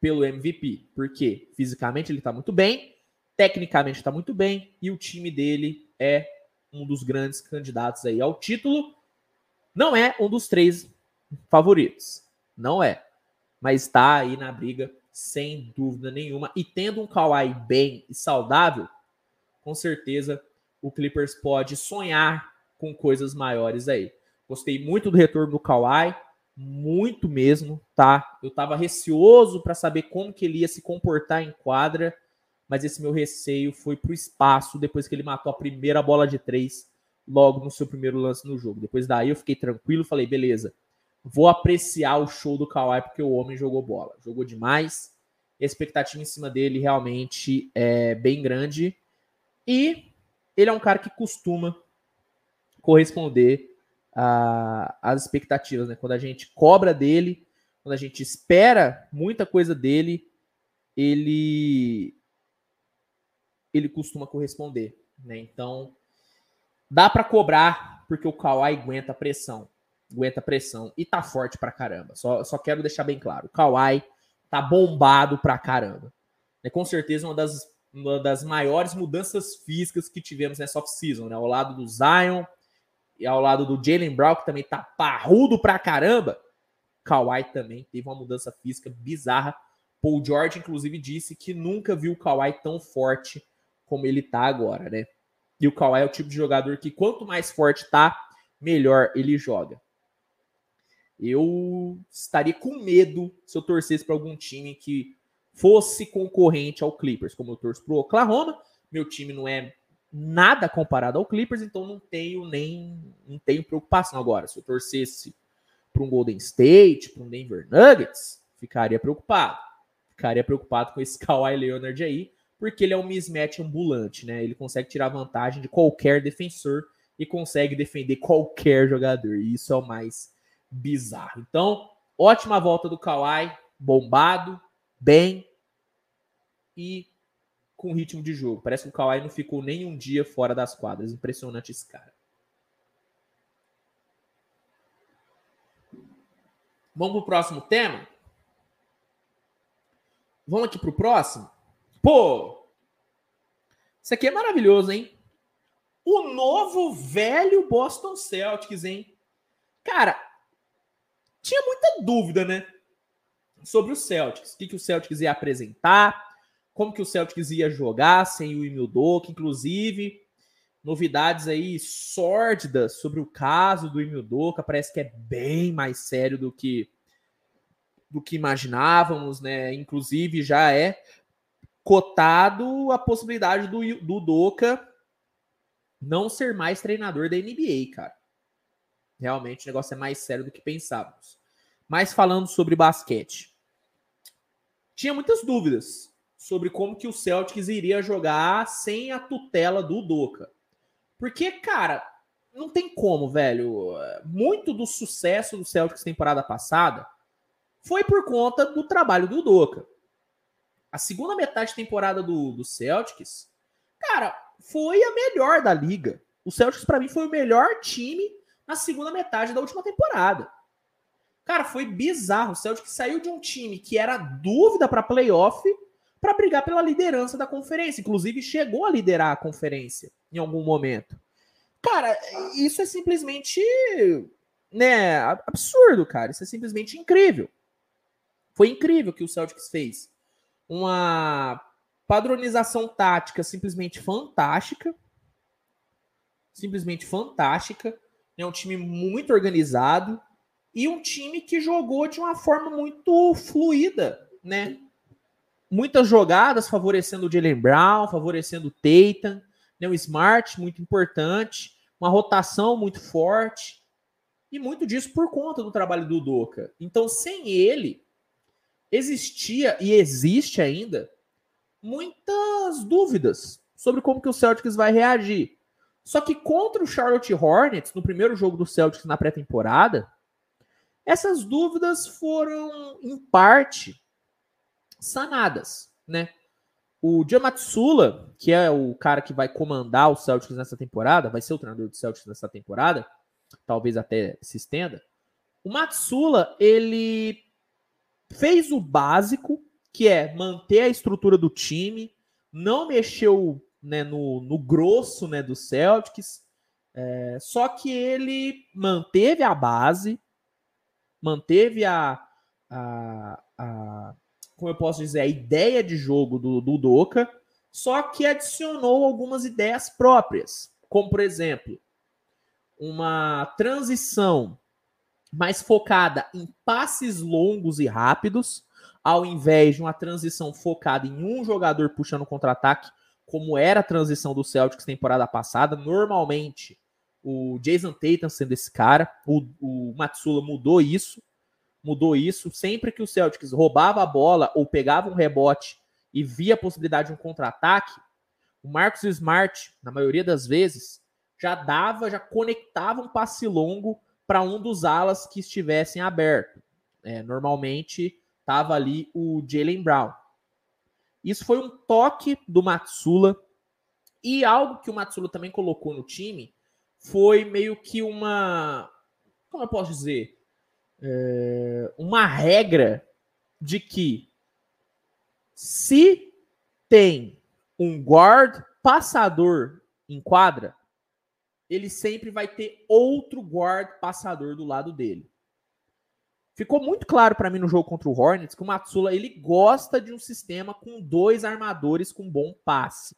pelo MVP, porque fisicamente ele está muito bem, tecnicamente está muito bem e o time dele é um dos grandes candidatos aí ao título. Não é um dos três favoritos, não é mas está aí na briga sem dúvida nenhuma. E tendo um Kawhi bem e saudável, com certeza o Clippers pode sonhar com coisas maiores aí. Gostei muito do retorno do Kawhi, muito mesmo, tá? Eu tava receoso para saber como que ele ia se comportar em quadra, mas esse meu receio foi pro espaço depois que ele matou a primeira bola de três logo no seu primeiro lance no jogo. Depois daí eu fiquei tranquilo, falei, beleza, vou apreciar o show do Kawhi porque o homem jogou bola. Jogou demais. A expectativa em cima dele realmente é bem grande. E ele é um cara que costuma corresponder às expectativas, né? Quando a gente cobra dele, quando a gente espera muita coisa dele, ele ele costuma corresponder, né? Então, dá para cobrar porque o Kawhi aguenta a pressão aguenta pressão e tá forte pra caramba. Só, só quero deixar bem claro. O Kawhi tá bombado pra caramba. É com certeza uma das, uma das maiores mudanças físicas que tivemos nessa off-season, né? Ao lado do Zion e ao lado do Jalen Brown, que também tá parrudo pra caramba. Kawhi também teve uma mudança física bizarra. Paul George, inclusive, disse que nunca viu o Kawhi tão forte como ele tá agora, né? E o Kawhi é o tipo de jogador que quanto mais forte tá, melhor ele joga eu estaria com medo se eu torcesse para algum time que fosse concorrente ao Clippers, como eu torço para o Oklahoma. Meu time não é nada comparado ao Clippers, então não tenho nem não tenho preocupação agora. Se eu torcesse para um Golden State, para um Denver Nuggets, ficaria preocupado. Ficaria preocupado com esse Kawhi Leonard aí, porque ele é um mismatch ambulante, né? Ele consegue tirar vantagem de qualquer defensor e consegue defender qualquer jogador. E isso é o mais bizarro. Então, ótima volta do Kawhi, bombado, bem e com ritmo de jogo. Parece que o Kawhi não ficou nem um dia fora das quadras. Impressionante esse cara. Vamos pro próximo tema? Vamos aqui pro próximo? Pô! Isso aqui é maravilhoso, hein? O novo velho Boston Celtics, hein? Cara, tinha muita dúvida, né? sobre o Celtics. O que, que o Celtics ia apresentar, como que o Celtics ia jogar sem o Emil Doka, inclusive novidades aí sórdidas sobre o caso do Emil Doka, parece que é bem mais sério do que do que imaginávamos, né? Inclusive já é cotado a possibilidade do, do Doca não ser mais treinador da NBA, cara. Realmente o negócio é mais sério do que pensávamos. Mas falando sobre basquete, tinha muitas dúvidas sobre como que o Celtics iria jogar sem a tutela do Doca. Porque, cara, não tem como, velho. Muito do sucesso do Celtics temporada passada foi por conta do trabalho do Doca. A segunda metade de temporada do, do Celtics, cara, foi a melhor da liga. O Celtics, para mim, foi o melhor time na segunda metade da última temporada. Cara, foi bizarro. O Celtics saiu de um time que era dúvida para playoff para brigar pela liderança da conferência. Inclusive, chegou a liderar a conferência em algum momento. Cara, isso é simplesmente né, absurdo, cara. Isso é simplesmente incrível. Foi incrível o que o Celtics fez. Uma padronização tática simplesmente fantástica. Simplesmente fantástica. É um time muito organizado e um time que jogou de uma forma muito fluida, né? Muitas jogadas favorecendo o Jalen Brown, favorecendo o Tatum, né? o Smart, muito importante, uma rotação muito forte, e muito disso por conta do trabalho do Doca. Então, sem ele, existia e existe ainda muitas dúvidas sobre como que o Celtics vai reagir. Só que contra o Charlotte Hornets, no primeiro jogo do Celtics na pré-temporada, essas dúvidas foram, em parte, sanadas, né? O Jamatsula, que é o cara que vai comandar o Celtics nessa temporada, vai ser o treinador do Celtics nessa temporada, talvez até se estenda. O Matsula, ele fez o básico, que é manter a estrutura do time, não mexeu né, no, no grosso né, do Celtics, é, só que ele manteve a base, manteve a, a, a, como eu posso dizer, a ideia de jogo do, do Doca, só que adicionou algumas ideias próprias, como por exemplo, uma transição mais focada em passes longos e rápidos, ao invés de uma transição focada em um jogador puxando contra-ataque, como era a transição do Celtics temporada passada. Normalmente, o Jason Tatum sendo esse cara, o, o Matsula mudou isso, mudou isso. Sempre que o Celtics roubava a bola ou pegava um rebote e via a possibilidade de um contra-ataque, o Marcos Smart, na maioria das vezes, já dava, já conectava um passe longo para um dos alas que estivessem aberto. É, normalmente estava ali o Jalen Brown. Isso foi um toque do Matsula e algo que o Matsula também colocou no time foi meio que uma, como eu posso dizer, é, uma regra de que se tem um guard passador em quadra, ele sempre vai ter outro guard passador do lado dele. Ficou muito claro para mim no jogo contra o Hornets que o Matsula ele gosta de um sistema com dois armadores com bom passe.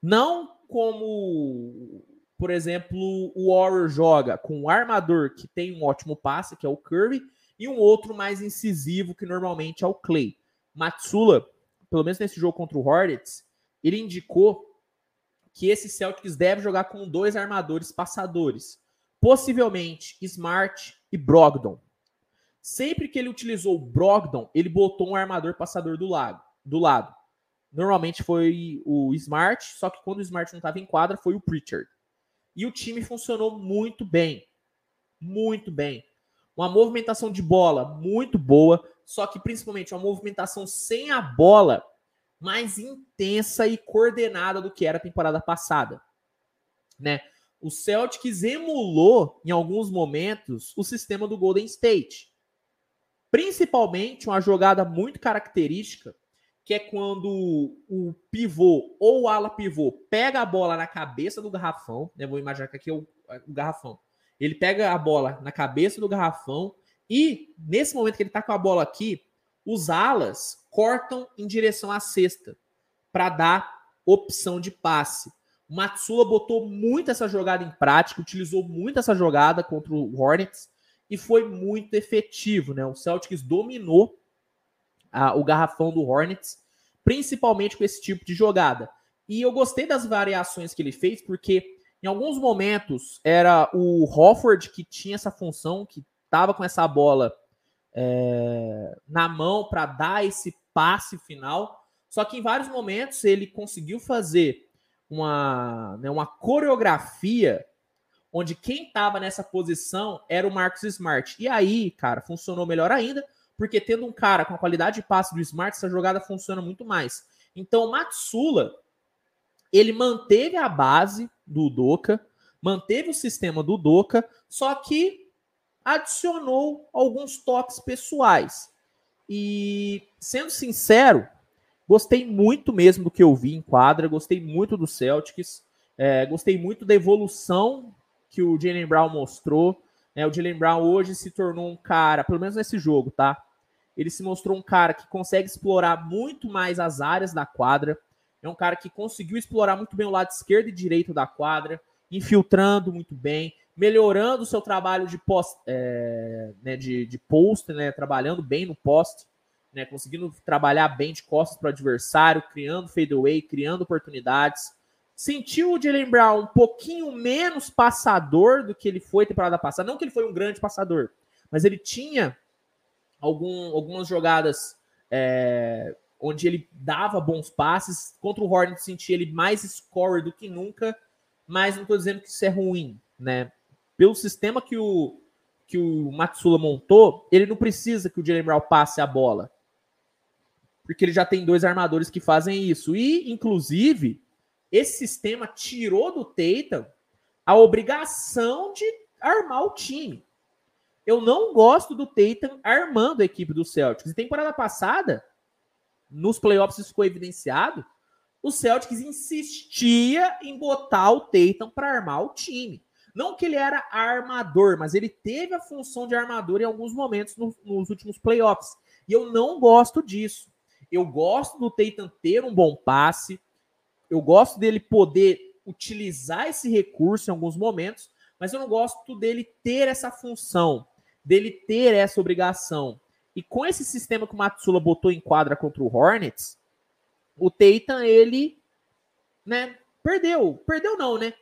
Não como, por exemplo, o Warrior joga com um armador que tem um ótimo passe, que é o Curry, e um outro mais incisivo, que normalmente é o Clay. Matsula, pelo menos nesse jogo contra o Hornets, ele indicou que esse Celtics deve jogar com dois armadores passadores, possivelmente Smart e Brogdon. Sempre que ele utilizou Brogdon, ele botou um armador passador do lado. Do lado. Normalmente foi o Smart, só que quando o Smart não estava em quadra, foi o Pritchard. E o time funcionou muito bem. Muito bem. Uma movimentação de bola muito boa, só que principalmente uma movimentação sem a bola mais intensa e coordenada do que era a temporada passada, né? O Celtics emulou em alguns momentos o sistema do Golden State. Principalmente uma jogada muito característica, que é quando o pivô ou o ala pivô pega a bola na cabeça do garrafão, né? Vou imaginar que aqui é o, o garrafão. Ele pega a bola na cabeça do garrafão E nesse momento que ele tá com a bola aqui, os alas cortam em direção à cesta para dar opção de passe. O Matsula botou muito essa jogada em prática, utilizou muito essa jogada contra o Hornets e foi muito efetivo, né? O Celtics dominou a, o garrafão do Hornets, principalmente com esse tipo de jogada. E eu gostei das variações que ele fez, porque em alguns momentos era o Hofford que tinha essa função, que estava com essa bola é, na mão para dar esse passe final. Só que em vários momentos ele conseguiu fazer uma, né, uma coreografia onde quem estava nessa posição era o Marcos Smart. E aí, cara, funcionou melhor ainda, porque tendo um cara com a qualidade de passe do Smart, essa jogada funciona muito mais. Então, o Matsula, ele manteve a base do Doca, manteve o sistema do Doca, só que adicionou alguns toques pessoais. E, sendo sincero, gostei muito mesmo do que eu vi em quadra, gostei muito do Celtics, é, gostei muito da evolução que o Jalen Brown mostrou. Né? O Jalen Brown hoje se tornou um cara, pelo menos nesse jogo, tá? Ele se mostrou um cara que consegue explorar muito mais as áreas da quadra. É um cara que conseguiu explorar muito bem o lado esquerdo e direito da quadra, infiltrando muito bem, melhorando o seu trabalho de post, é, né, de, de post, né, trabalhando bem no post, né, conseguindo trabalhar bem de costas para o adversário, criando fadeaway, criando oportunidades. Sentiu o Jalen Brown um pouquinho menos passador do que ele foi temporada passada. Não que ele foi um grande passador, mas ele tinha algum, algumas jogadas é, onde ele dava bons passes. Contra o Hornets, senti ele mais scorer do que nunca, mas não estou dizendo que isso é ruim, né? Pelo sistema que o, que o Matsula montou, ele não precisa que o Jalen Brown passe a bola. Porque ele já tem dois armadores que fazem isso. E, inclusive, esse sistema tirou do Tatum a obrigação de armar o time. Eu não gosto do Tatum armando a equipe do Celtics. E temporada passada, nos playoffs isso ficou evidenciado, o Celtics insistia em botar o Tatum para armar o time. Não que ele era armador, mas ele teve a função de armador em alguns momentos no, nos últimos playoffs. E eu não gosto disso. Eu gosto do Tatum ter um bom passe. Eu gosto dele poder utilizar esse recurso em alguns momentos, mas eu não gosto dele ter essa função dele ter essa obrigação. E com esse sistema que o Matsula botou em quadra contra o Hornets, o Tatum, ele, né, perdeu. Perdeu não, né?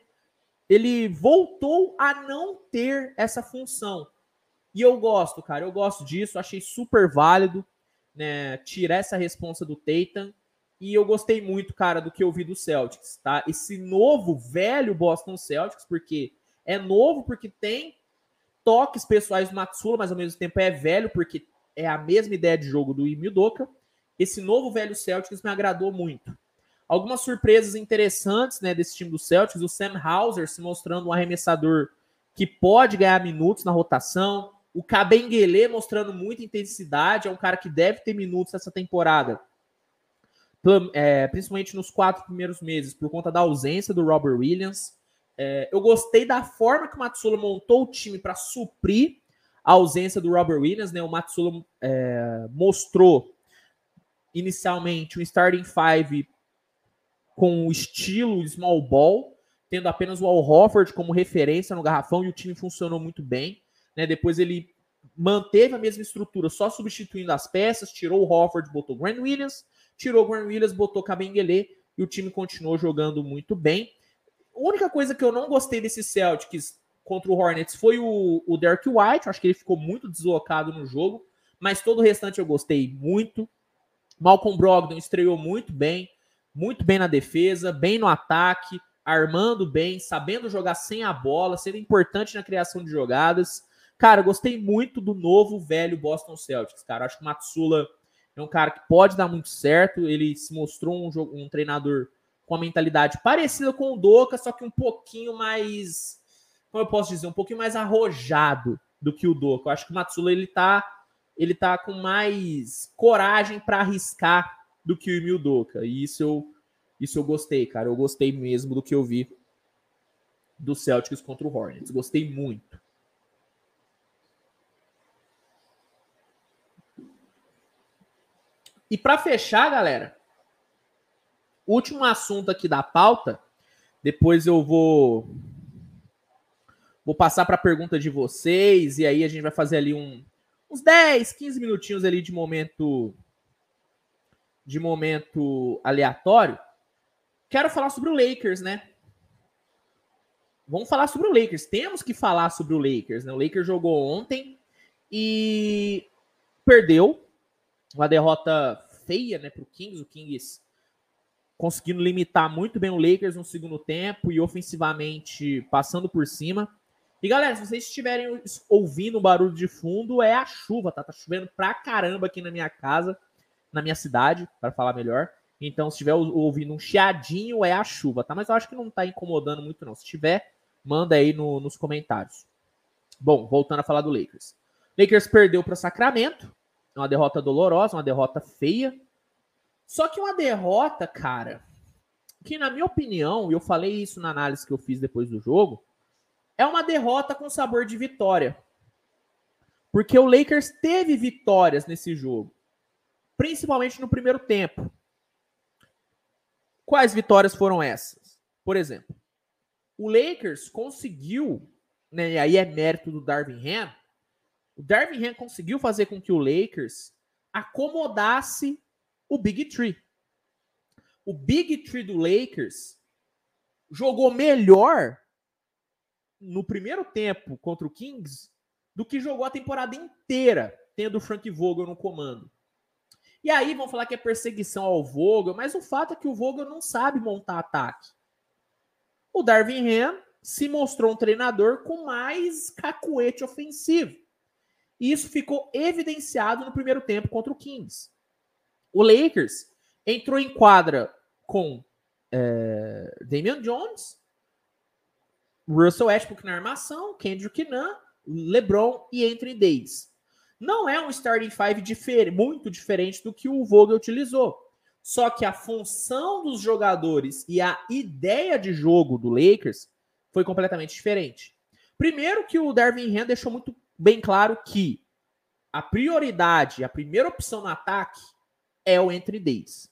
Ele voltou a não ter essa função. E eu gosto, cara, eu gosto disso, achei super válido, né, tirar essa responsa do Tatum. E eu gostei muito, cara, do que eu vi do Celtics, tá? Esse novo, velho Boston Celtics, porque é novo, porque tem toques pessoais do Matsula, mas ao mesmo tempo é velho, porque é a mesma ideia de jogo do Emil Doka. Esse novo velho Celtics me agradou muito. Algumas surpresas interessantes né, desse time do Celtics, o Sam Hauser se mostrando um arremessador que pode ganhar minutos na rotação, o Cabenguele mostrando muita intensidade, é um cara que deve ter minutos essa temporada, é, principalmente nos quatro primeiros meses, por conta da ausência do Robert Williams. É, eu gostei da forma que o Matsula montou o time para suprir a ausência do Robert Williams. Né? O Matsula é, mostrou inicialmente um starting five com o estilo small ball, tendo apenas o Al Hofford como referência no garrafão e o time funcionou muito bem. Né? Depois ele manteve a mesma estrutura, só substituindo as peças, tirou o Hofford, botou o Grant Williams, tirou o Grant Williams, botou Kabengele e o time continuou jogando muito bem. A única coisa que eu não gostei desse Celtics contra o Hornets foi o, o Derek White. Acho que ele ficou muito deslocado no jogo. Mas todo o restante eu gostei muito. Malcolm Brogdon estreou muito bem. Muito bem na defesa, bem no ataque, armando bem, sabendo jogar sem a bola, sendo importante na criação de jogadas. Cara, gostei muito do novo velho Boston Celtics, cara. Acho que o Matsula é um cara que pode dar muito certo. Ele se mostrou um, um treinador com a mentalidade parecida com o Doca, só que um pouquinho mais, como eu posso dizer, um pouquinho mais arrojado do que o Doca. Eu acho que o Matsula ele tá, ele tá com mais coragem para arriscar do que o Emil Doka E isso eu, isso eu gostei, cara. Eu gostei mesmo do que eu vi do Celtics contra o Hornets. Gostei muito. E para fechar, galera, último assunto aqui da pauta. Depois eu vou vou passar para a pergunta de vocês e aí a gente vai fazer ali um, uns 10, 15 minutinhos ali de momento de momento aleatório. Quero falar sobre o Lakers, né? Vamos falar sobre o Lakers. Temos que falar sobre o Lakers, né? O Lakers jogou ontem e perdeu. Uma derrota feia, né, para o Kings. O Kings conseguindo limitar muito bem o Lakers no segundo tempo e ofensivamente passando por cima. E galera, se vocês estiverem ouvindo o barulho de fundo, é a chuva, tá? Tá chovendo pra caramba aqui na minha casa, na minha cidade, para falar melhor. Então, se estiver ouvindo um chiadinho, é a chuva, tá? Mas eu acho que não tá incomodando muito, não. Se tiver, manda aí no, nos comentários. Bom, voltando a falar do Lakers. Lakers perdeu para Sacramento. Uma derrota dolorosa, uma derrota feia. Só que uma derrota, cara, que na minha opinião, e eu falei isso na análise que eu fiz depois do jogo, é uma derrota com sabor de vitória. Porque o Lakers teve vitórias nesse jogo, principalmente no primeiro tempo. Quais vitórias foram essas? Por exemplo, o Lakers conseguiu, né, e aí é mérito do Darvin Ham, o Darvin Ham conseguiu fazer com que o Lakers acomodasse o Big Tree. O Big Tree do Lakers jogou melhor no primeiro tempo contra o Kings do que jogou a temporada inteira, tendo o Frank Vogel no comando. E aí vão falar que é perseguição ao Vogel, mas o fato é que o Vogel não sabe montar ataque. O Darvin Ham se mostrou um treinador com mais cacuete ofensivo. E isso ficou evidenciado no primeiro tempo contra o Kings. O Lakers entrou em quadra com é, Damian Jones, Russell Westbrook na armação, Kendrick Nunn, LeBron e Anthony Davis. Não é um starting five difer muito diferente do que o Vogel utilizou. Só que a função dos jogadores e a ideia de jogo do Lakers foi completamente diferente. Primeiro que o Darvin Ham deixou muito bem claro que a prioridade, a primeira opção no ataque é o Anthony Davis.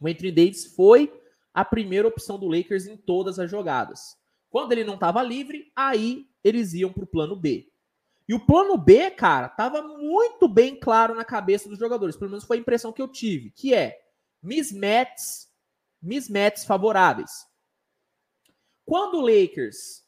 O Anthony Davis foi a primeira opção do Lakers em todas as jogadas. Quando ele não estava livre, aí eles iam para o plano B. E o plano B, cara, estava muito bem claro na cabeça dos jogadores. Pelo menos foi a impressão que eu tive, que é mismatches, mismatches favoráveis. Quando o Lakers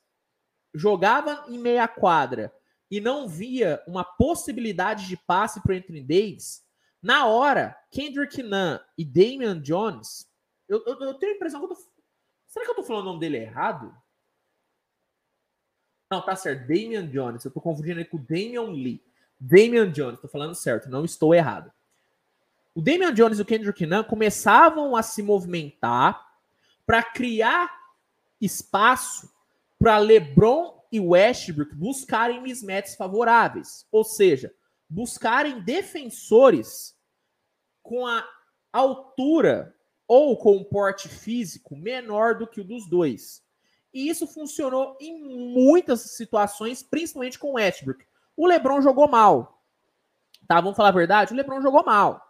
jogava em meia quadra e não via uma possibilidade de passe para o Anthony Davis, na hora, Kendrick Nunn e Damian Jones, eu, eu, eu tenho a impressão que eu tô, Será que eu tô falando o nome dele errado? Não, tá certo. Damian Jones. Eu tô confundindo ele com o Damian Lee. Damian Jones, tô falando certo, não estou errado. O Damian Jones e o Kendrick Nunn começavam a se movimentar para criar espaço para LeBron e Westbrook buscarem mismatches favoráveis, ou seja, buscarem defensores com a altura ou com um porte físico menor do que o dos dois. E isso funcionou em muitas situações, principalmente com o Westbrook. O LeBron jogou mal. Tá, vamos falar a verdade? O LeBron jogou mal.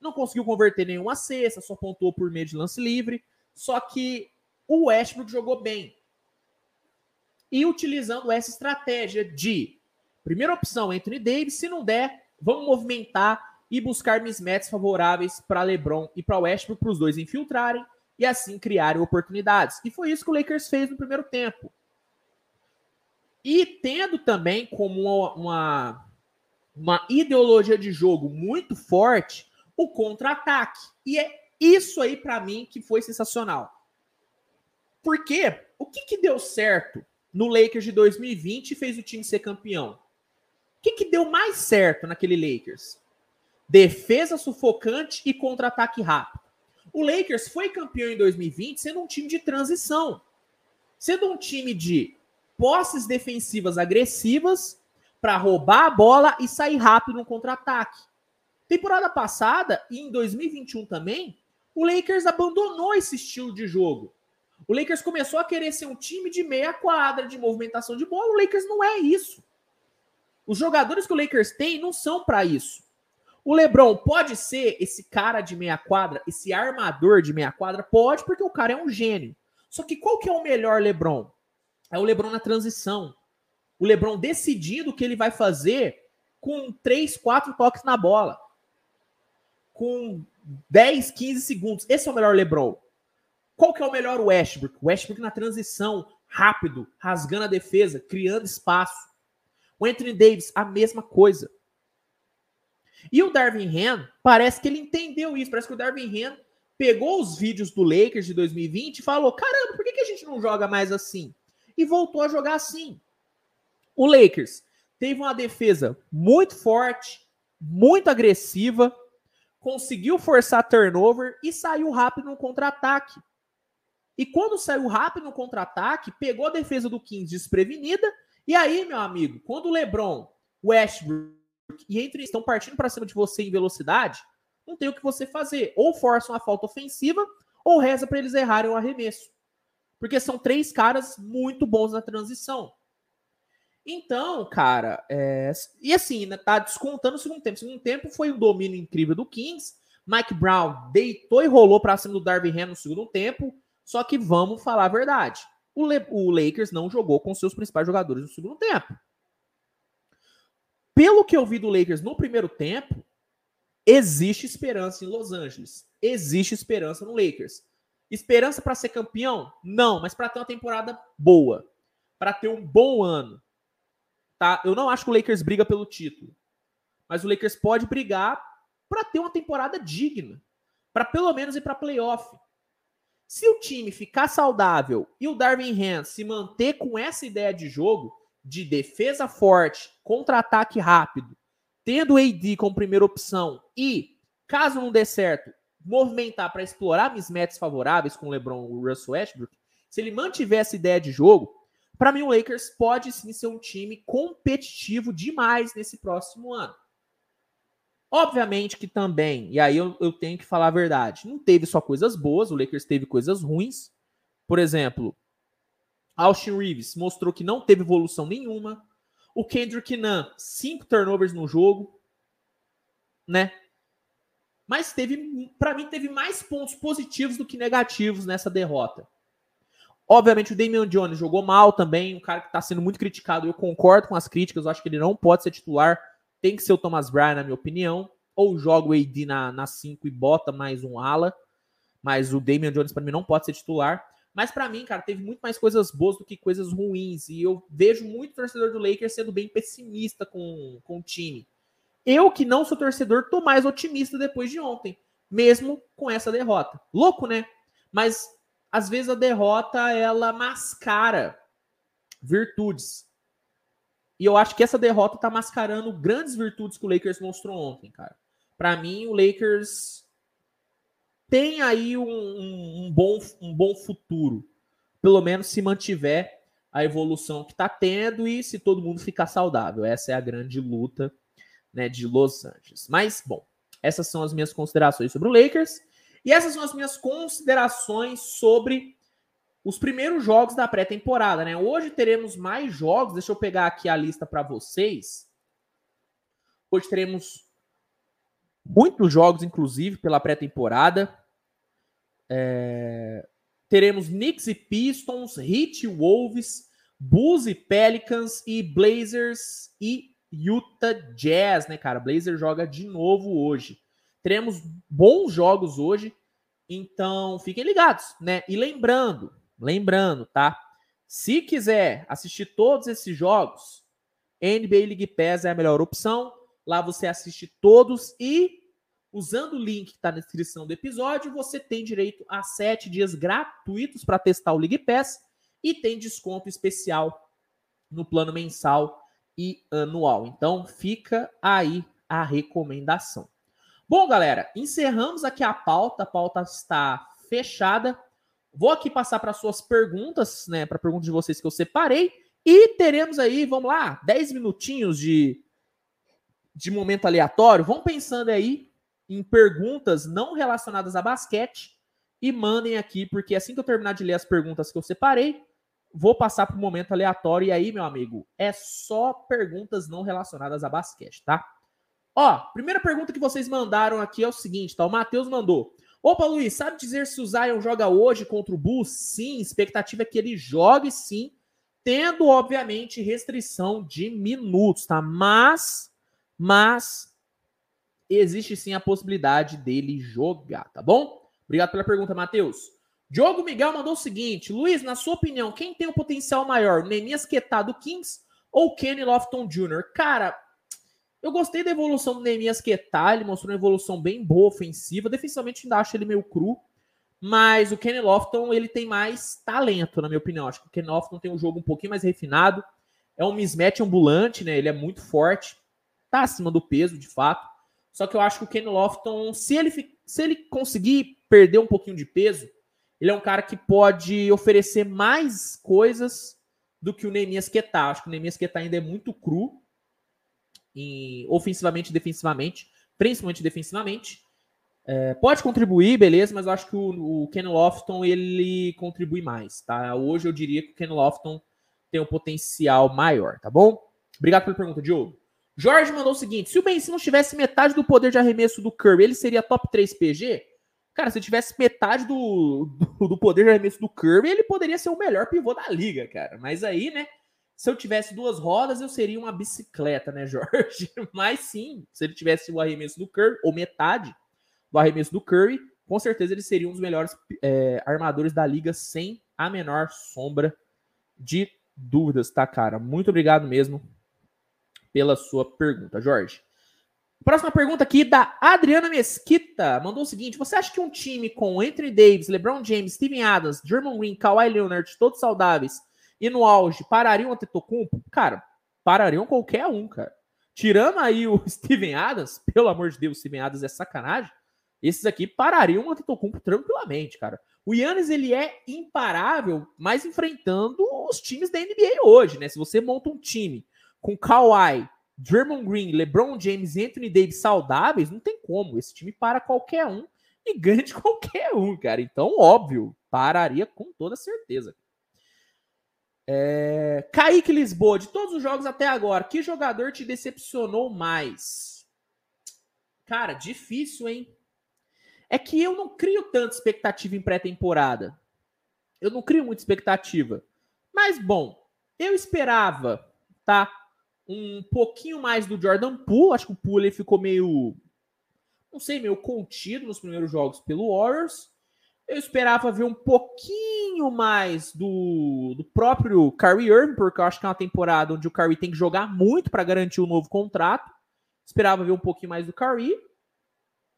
Não conseguiu converter nenhuma cesta, só pontuou por meio de lance livre. Só que o Westbrook jogou bem. E utilizando essa estratégia de primeira opção, Anthony Davis, se não der, vamos movimentar e buscar mismatches favoráveis para LeBron e para Westbrook para os dois infiltrarem e assim criarem oportunidades. E foi isso que o Lakers fez no primeiro tempo. E tendo também como uma, uma, uma ideologia de jogo muito forte o contra-ataque. E é isso aí para mim que foi sensacional. Porque o que, que deu certo no Lakers de 2020 e fez o time ser campeão? O que, que deu mais certo naquele Lakers? Defesa sufocante e contra-ataque rápido. O Lakers foi campeão em 2020 sendo um time de transição, sendo um time de posses defensivas agressivas para roubar a bola e sair rápido no contra-ataque. Temporada passada e em 2021 também, o Lakers abandonou esse estilo de jogo. O Lakers começou a querer ser um time de meia quadra, de movimentação de bola. O Lakers não é isso. Os jogadores que o Lakers tem não são para isso. O LeBron pode ser esse cara de meia quadra, esse armador de meia quadra? Pode, porque o cara é um gênio. Só que qual que é o melhor LeBron? É o LeBron na transição. O LeBron decidindo o que ele vai fazer com 3, 4 toques na bola. Com 10, 15 segundos. Esse é o melhor LeBron. Qual que é o melhor Westbrook? Westbrook na transição, rápido, rasgando a defesa, criando espaço. O Anthony Davis, a mesma coisa. E o Darvin Ham, parece que ele entendeu isso. Parece que o Darvin Ham pegou os vídeos do Lakers de 2020 e falou: caramba, por que, que a gente não joga mais assim? E voltou a jogar assim. O Lakers teve uma defesa muito forte, muito agressiva, conseguiu forçar turnover e saiu rápido no contra-ataque. E quando saiu rápido no contra-ataque, pegou a defesa do Kings desprevenida. E aí, meu amigo, quando o LeBron, Westbrook e entre estão partindo para cima de você em velocidade, não tem o que você fazer. Ou força uma falta ofensiva, ou reza para eles errarem o arremesso. Porque são três caras muito bons na transição. Então, cara, é... e assim, né, tá descontando o segundo tempo. O segundo tempo foi um domínio incrível do Kings. Mike Brown deitou e rolou para cima do Darby Ham no segundo tempo. Só que vamos falar a verdade. O, Le... o Lakers não jogou com seus principais jogadores no segundo tempo pelo que eu vi do Lakers no primeiro tempo, existe esperança em Los Angeles. Existe esperança no Lakers. Esperança para ser campeão? Não, mas para ter uma temporada boa, para ter um bom ano. Tá? Eu não acho que o Lakers briga pelo título, mas o Lakers pode brigar para ter uma temporada digna, para pelo menos ir para playoff. Se o time ficar saudável e o Darwin Ham se manter com essa ideia de jogo, de defesa forte, contra-ataque rápido, tendo o AD como primeira opção e, caso não dê certo, movimentar para explorar mismatches favoráveis com o LeBron e o Russell Westbrook, se ele mantiver essa ideia de jogo, para mim o Lakers pode sim ser um time competitivo demais nesse próximo ano. Obviamente que também, e aí eu, eu tenho que falar a verdade, não teve só coisas boas, o Lakers teve coisas ruins. Por exemplo, Austin Reeves mostrou que não teve evolução nenhuma. O Kendrick Nunn, cinco turnovers no jogo, né? Mas teve, para mim, teve mais pontos positivos do que negativos nessa derrota. Obviamente, o Damian Jones jogou mal também, um cara que está sendo muito criticado. Eu concordo com as críticas, eu acho que ele não pode ser titular. Tem que ser o Thomas Bryan, na minha opinião. Ou joga o AD na 5 e bota mais um ala. Mas o Damian Jones, para mim, não pode ser titular. Mas para mim, cara, teve muito mais coisas boas do que coisas ruins. E eu vejo muito torcedor do Lakers sendo bem pessimista com, com o time. Eu, que não sou torcedor, tô mais otimista depois de ontem, mesmo com essa derrota. Louco, né? Mas às vezes a derrota ela mascara virtudes. E eu acho que essa derrota tá mascarando grandes virtudes que o Lakers mostrou ontem, cara. Para mim, o Lakers tem aí um, um, um, bom, um bom futuro. Pelo menos se mantiver a evolução que está tendo e se todo mundo ficar saudável. Essa é a grande luta né, de Los Angeles. Mas, bom, essas são as minhas considerações sobre o Lakers. E essas são as minhas considerações sobre os primeiros jogos da pré-temporada, né? Hoje teremos mais jogos. Deixa eu pegar aqui a lista para vocês. Hoje teremos muitos jogos, inclusive, pela pré-temporada. É... Teremos Knicks e Pistons, Heat e Wolves, Bulls e Pelicans e Blazers e Utah Jazz, né, cara? Blazers joga de novo hoje. Teremos bons jogos hoje, então fiquem ligados, né? E lembrando, lembrando, tá? Se quiser assistir todos esses jogos, NBA League Pass é a melhor opção. Lá você assiste todos e, usando o link que está na descrição do episódio, você tem direito a sete dias gratuitos para testar o League Pass e tem desconto especial no plano mensal e anual. Então, fica aí a recomendação. Bom, galera, encerramos aqui a pauta. A pauta está fechada. Vou aqui passar para suas perguntas, né? Para perguntas de vocês que eu separei. E teremos aí, vamos lá, 10 minutinhos de de momento aleatório, vão pensando aí em perguntas não relacionadas a basquete e mandem aqui, porque assim que eu terminar de ler as perguntas que eu separei, vou passar para o momento aleatório. E aí, meu amigo, é só perguntas não relacionadas a basquete, tá? Ó, primeira pergunta que vocês mandaram aqui é o seguinte, tá? O Matheus mandou. Opa, Luiz, sabe dizer se o Zion joga hoje contra o Bulls? Sim, expectativa é que ele jogue sim, tendo, obviamente, restrição de minutos, tá? Mas, mas, existe sim a possibilidade dele jogar, tá bom? Obrigado pela pergunta, Matheus. Diogo Miguel mandou o seguinte: Luiz, na sua opinião, quem tem o potencial maior, Nemias Quetá do Kings ou Kenny Lofton Jr.? Cara, eu gostei da evolução do Nemias Quetá, ele mostrou uma evolução bem boa, ofensiva. Defensivamente ainda acho ele meio cru, mas o Kenny Lofton ele tem mais talento, na minha opinião. Acho que o Kenny Lofton tem um jogo um pouquinho mais refinado. É um mismatch ambulante, né? Ele é muito forte, tá acima do peso, de fato. Só que eu acho que o Kenny Lofton, se ele, se ele conseguir perder um pouquinho de peso, ele é um cara que pode oferecer mais coisas do que o Neemias Quetá. Acho que o Neemias Quetá ainda é muito cru, em, ofensivamente e defensivamente, principalmente defensivamente. É, pode contribuir, beleza, mas eu acho que o, o Ken Lofton ele contribui mais, tá? Hoje eu diria que o Ken Lofton tem um potencial maior, tá bom? Obrigado pela pergunta, Diogo. Jorge mandou o seguinte: se o Ben Simmons tivesse metade do poder de arremesso do Curry, ele seria top 3 PG? Cara, se tivesse metade do, do, poder de arremesso do Kirby, ele poderia ser o melhor pivô da liga, cara. Mas aí, né? Se eu tivesse duas rodas, eu seria uma bicicleta, né, Jorge? Mas sim, se ele tivesse o arremesso do Curry, ou metade do arremesso do Curry, com certeza ele seria um dos melhores é, armadores da liga, sem a menor sombra de dúvidas, tá, cara? Muito obrigado mesmo pela sua pergunta, Jorge. Próxima pergunta aqui da Adriana Mesquita. Mandou o seguinte: Você acha que um time com Anthony Davis, LeBron James, Steven Adams, German Green, Kawhi Leonard, todos saudáveis e no auge, parariam o Antetokounmpo? Cara, parariam qualquer um, cara. Tirando aí o Steven Adams, pelo amor de Deus, Steven Adams é sacanagem. Esses aqui parariam o Antetokounmpo tranquilamente, cara. O Yannis, ele é imparável, mas enfrentando os times da NBA hoje, né? Se você monta um time com Kawhi, Draymond Green, LeBron James e Anthony Davis saudáveis, não tem como. Esse time para qualquer um e ganha de qualquer um, cara. Então, óbvio, pararia com toda certeza. É... Kaique Lisboa, de todos os jogos até agora, que jogador te decepcionou mais? Cara, difícil, hein? É que eu não crio tanta expectativa em pré-temporada. Eu não crio muita expectativa. Mas, bom, eu esperava, tá? Um pouquinho mais do Jordan Poole. Acho que o Poole ele ficou meio, não sei, meio contido nos primeiros jogos pelo Warriors. Eu esperava ver um pouquinho mais do, do próprio Kyrie Irving, porque eu acho que é uma temporada onde o Kyrie tem que jogar muito para garantir um novo contrato. Esperava ver um pouquinho mais do Kyrie.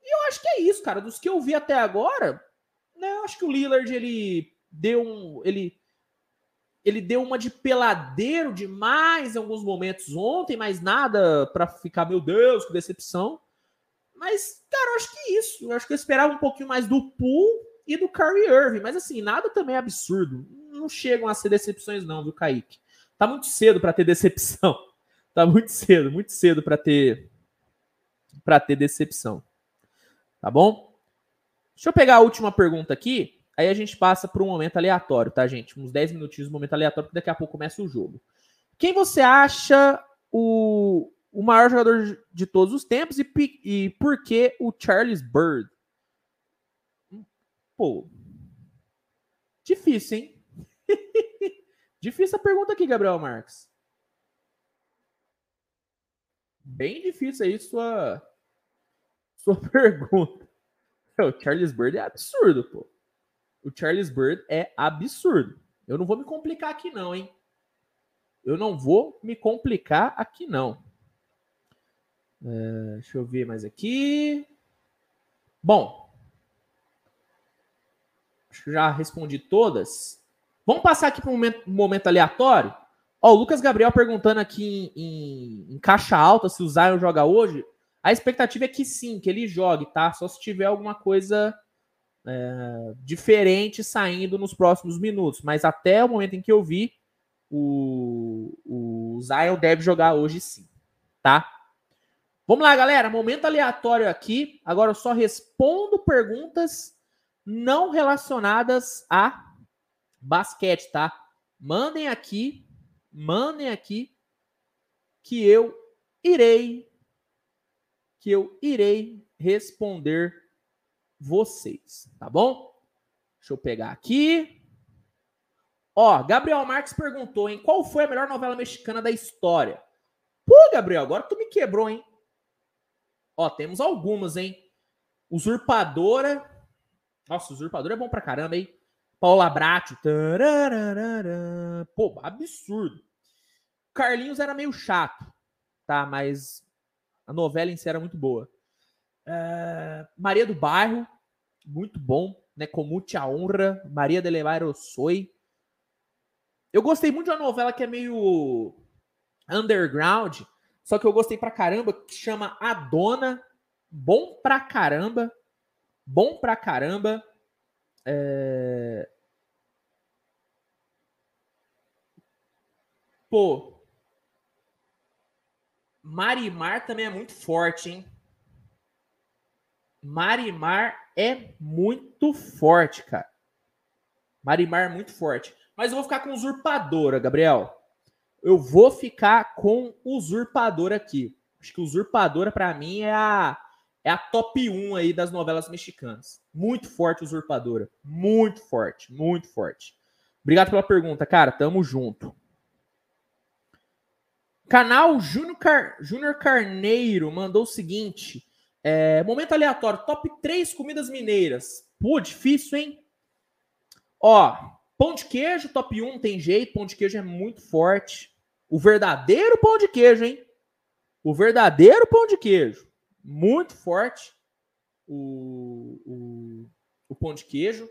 E eu acho que é isso, cara. Dos que eu vi até agora, né, eu acho que o Lillard ele deu um, ele ele deu uma de peladeiro demais em alguns momentos ontem, mas nada para ficar, meu Deus, que decepção. Mas, cara, eu acho que é isso. Eu acho que eu esperava um pouquinho mais do Pool e do Kyrie Irving. Mas, assim, nada também é absurdo. Não chegam a ser decepções, não, viu, Kaique? Tá muito cedo para ter decepção. Tá muito cedo, muito cedo para ter para ter decepção. Tá bom? Deixa eu pegar a última pergunta aqui. Aí a gente passa para um momento aleatório, tá, gente? Uns 10 minutinhos de momento aleatório, porque daqui a pouco começa o jogo. Quem você acha o, o maior jogador de todos os tempos e, e por que o Charles Bird? Pô, difícil, hein? difícil a pergunta aqui, Gabriel Marques. Bem difícil aí sua, sua pergunta. O Charles Bird é absurdo, pô o Charles Bird é absurdo. Eu não vou me complicar aqui, não, hein? Eu não vou me complicar aqui, não. É, deixa eu ver mais aqui. Bom, acho que já respondi todas. Vamos passar aqui para um momento, momento aleatório. Ó, o Lucas Gabriel perguntando aqui em, em, em, caixa alta se o Zion joga hoje. A expectativa é que sim, que ele jogue, tá? Só se tiver alguma coisa é, diferente saindo nos próximos minutos. Mas até o momento em que eu vi, o, o Zion deve jogar hoje sim, tá? Vamos lá, galera. Momento aleatório aqui. Agora eu só respondo perguntas não relacionadas a basquete, tá? Mandem aqui, mandem aqui que eu irei que eu irei responder vocês, tá bom? Deixa eu pegar aqui. Ó, Gabriel Marques perguntou, hein? Qual foi a melhor novela mexicana da história? Pô, Gabriel, agora tu me quebrou, hein? Ó, temos algumas, hein? Usurpadora. Nossa, Usurpadora é bom pra caramba, hein? Paula Bratio. Pô, absurdo. Carlinhos era meio chato, tá? Mas a novela em si era muito boa. Uh, Maria do Bairro, muito bom, né? Comute a honra. Maria de Levar Soy. Eu gostei muito de uma novela que é meio underground, só que eu gostei pra caramba, que chama A Dona. Bom pra caramba. Bom pra caramba. É... Pô. Marimar também é muito forte, hein? Marimar é muito forte, cara. Marimar é muito forte. Mas eu vou ficar com usurpadora, Gabriel. Eu vou ficar com usurpadora aqui. Acho que usurpadora, para mim, é a, é a top 1 aí das novelas mexicanas. Muito forte usurpadora. Muito forte, muito forte. Obrigado pela pergunta, cara. Tamo junto. Canal Júnior Car... Carneiro mandou o seguinte: é, momento aleatório, top 3 comidas mineiras. Pô, difícil, hein? Ó, pão de queijo, top 1, tem jeito. Pão de queijo é muito forte. O verdadeiro pão de queijo, hein? O verdadeiro pão de queijo. Muito forte. O, o, o pão de queijo.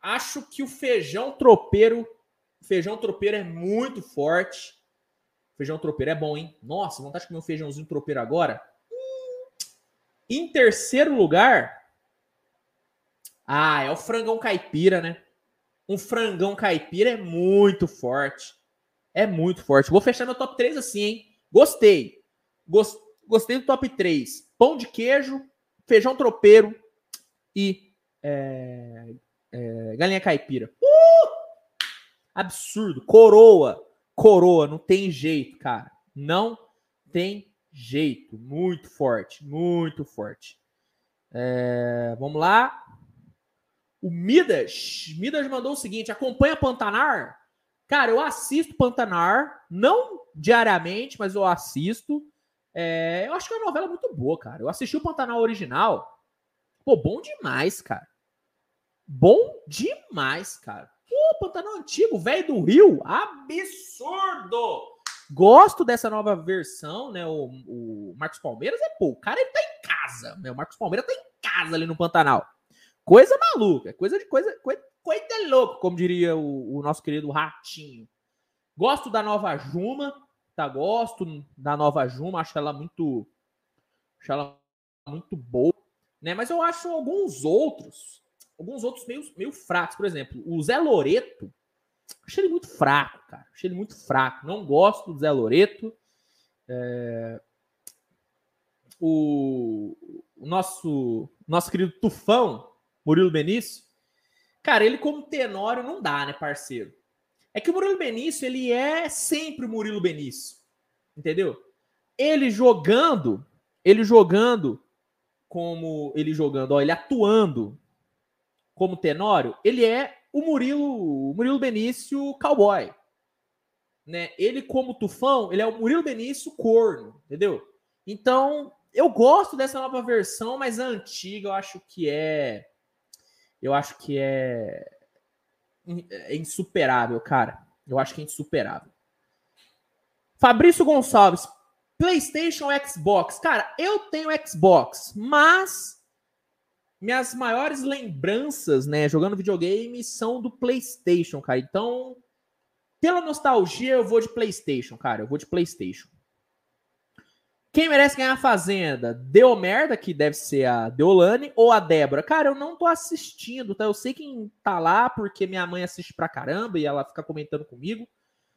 Acho que o feijão tropeiro. Feijão tropeiro é muito forte. Feijão tropeiro é bom, hein? Nossa, vontade de comer um feijãozinho tropeiro agora. Em terceiro lugar, ah, é o frangão caipira, né? Um frangão caipira é muito forte. É muito forte. Vou fechar meu top 3 assim, hein? Gostei. Gostei do top 3. Pão de queijo, feijão tropeiro e é, é, galinha caipira. Uh! Absurdo. Coroa. Coroa. Não tem jeito, cara. Não tem jeito. Muito forte, muito forte. É, vamos lá. O Midas. Midas mandou o seguinte: acompanha Pantanar? Cara, eu assisto Pantanar, não diariamente, mas eu assisto. É, eu acho que é uma novela muito boa, cara. Eu assisti o Pantanal original. Pô, bom demais, cara. Bom demais, cara. Pô, Pantanal antigo, velho do Rio. Absurdo! Gosto dessa nova versão, né? O, o Marcos Palmeiras é, pô, o cara ele tá em casa, né? O Marcos Palmeiras tá em casa ali no Pantanal. Coisa maluca, coisa de coisa, coisa, coisa de louco, como diria o, o nosso querido Ratinho. Gosto da nova Juma, tá? Gosto da nova Juma, acho ela muito. Acho ela muito boa, né? Mas eu acho alguns outros, alguns outros meio, meio fracos. Por exemplo, o Zé Loreto, Achei ele muito fraco, cara. Achei ele muito fraco. Não gosto do Zé Loreto. É... O... o, nosso, nosso querido Tufão, Murilo Benício, cara, ele como tenório não dá, né, parceiro? É que o Murilo Benício, ele é sempre o Murilo Benício. Entendeu? Ele jogando, ele jogando como ele jogando, ó, ele atuando como tenório, ele é o Murilo, o Murilo Benício cowboy. Né? Ele, como tufão, ele é o Murilo Benício corno, entendeu? Então, eu gosto dessa nova versão, mas a antiga eu acho que é. Eu acho que é, é insuperável, cara. Eu acho que é insuperável. Fabrício Gonçalves, PlayStation Xbox. Cara, eu tenho Xbox, mas minhas maiores lembranças, né, jogando videogame são do PlayStation, cara. Então, pela nostalgia, eu vou de PlayStation, cara. Eu vou de PlayStation. Quem merece ganhar a Fazenda? Deu merda, que deve ser a Deolane, ou a Débora? Cara, eu não tô assistindo, tá? Eu sei quem tá lá, porque minha mãe assiste pra caramba e ela fica comentando comigo.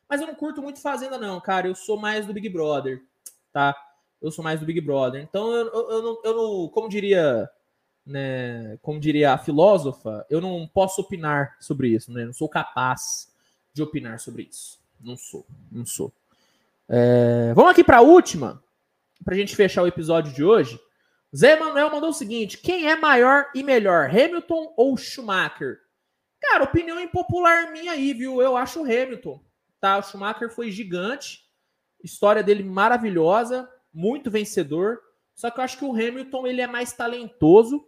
Mas eu não curto muito Fazenda, não, cara. Eu sou mais do Big Brother, tá? Eu sou mais do Big Brother. Então, eu, eu, eu, não, eu não. Como diria né, como diria a filósofa, eu não posso opinar sobre isso, né? Não sou capaz de opinar sobre isso. Não sou, não sou. É, vamos aqui para a última. pra gente fechar o episódio de hoje. Zé Manuel mandou o seguinte: quem é maior e melhor, Hamilton ou Schumacher? Cara, opinião impopular minha aí, viu? Eu acho o Hamilton. Tá? O Schumacher foi gigante, história dele maravilhosa, muito vencedor. Só que eu acho que o Hamilton ele é mais talentoso,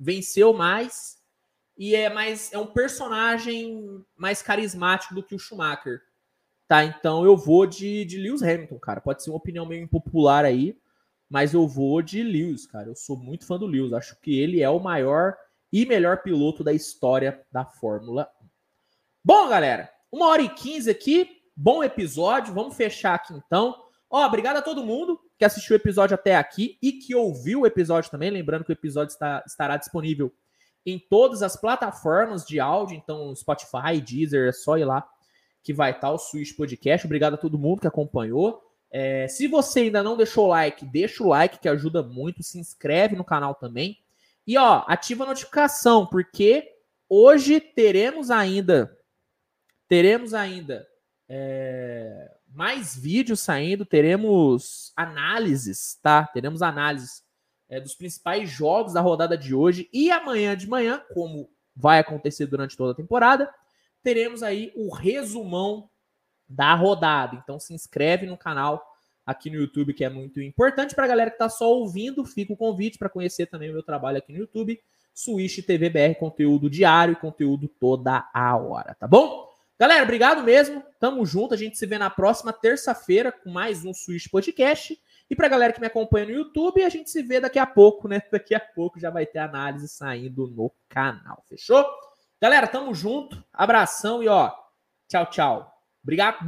venceu mais e é mais é um personagem mais carismático do que o Schumacher. Tá? Então eu vou de, de Lewis Hamilton, cara. Pode ser uma opinião meio impopular aí, mas eu vou de Lewis, cara. Eu sou muito fã do Lewis. Acho que ele é o maior e melhor piloto da história da Fórmula 1. Bom, galera, uma hora e quinze aqui. Bom episódio. Vamos fechar aqui então. Ó, obrigado a todo mundo que assistiu o episódio até aqui e que ouviu o episódio também. Lembrando que o episódio está, estará disponível em todas as plataformas de áudio, então Spotify, Deezer, é só ir lá que vai estar o Switch Podcast. Obrigado a todo mundo que acompanhou. É, se você ainda não deixou o like, deixa o like que ajuda muito. Se inscreve no canal também. E ó, ativa a notificação, porque hoje teremos ainda teremos ainda é, mais vídeos saindo, teremos análises, tá? Teremos análises é, dos principais jogos da rodada de hoje e amanhã de manhã, como vai acontecer durante toda a temporada, teremos aí o resumão da rodada. Então se inscreve no canal aqui no YouTube, que é muito importante para a galera que está só ouvindo. Fica o convite para conhecer também o meu trabalho aqui no YouTube. Switch TV BR, conteúdo diário, conteúdo toda a hora, tá bom? Galera, obrigado mesmo. Tamo junto. A gente se vê na próxima terça-feira com mais um Switch Podcast. E pra galera que me acompanha no YouTube, a gente se vê daqui a pouco, né? Daqui a pouco já vai ter análise saindo no canal. Fechou? Galera, tamo junto. Abração e ó, tchau, tchau. Obrigado.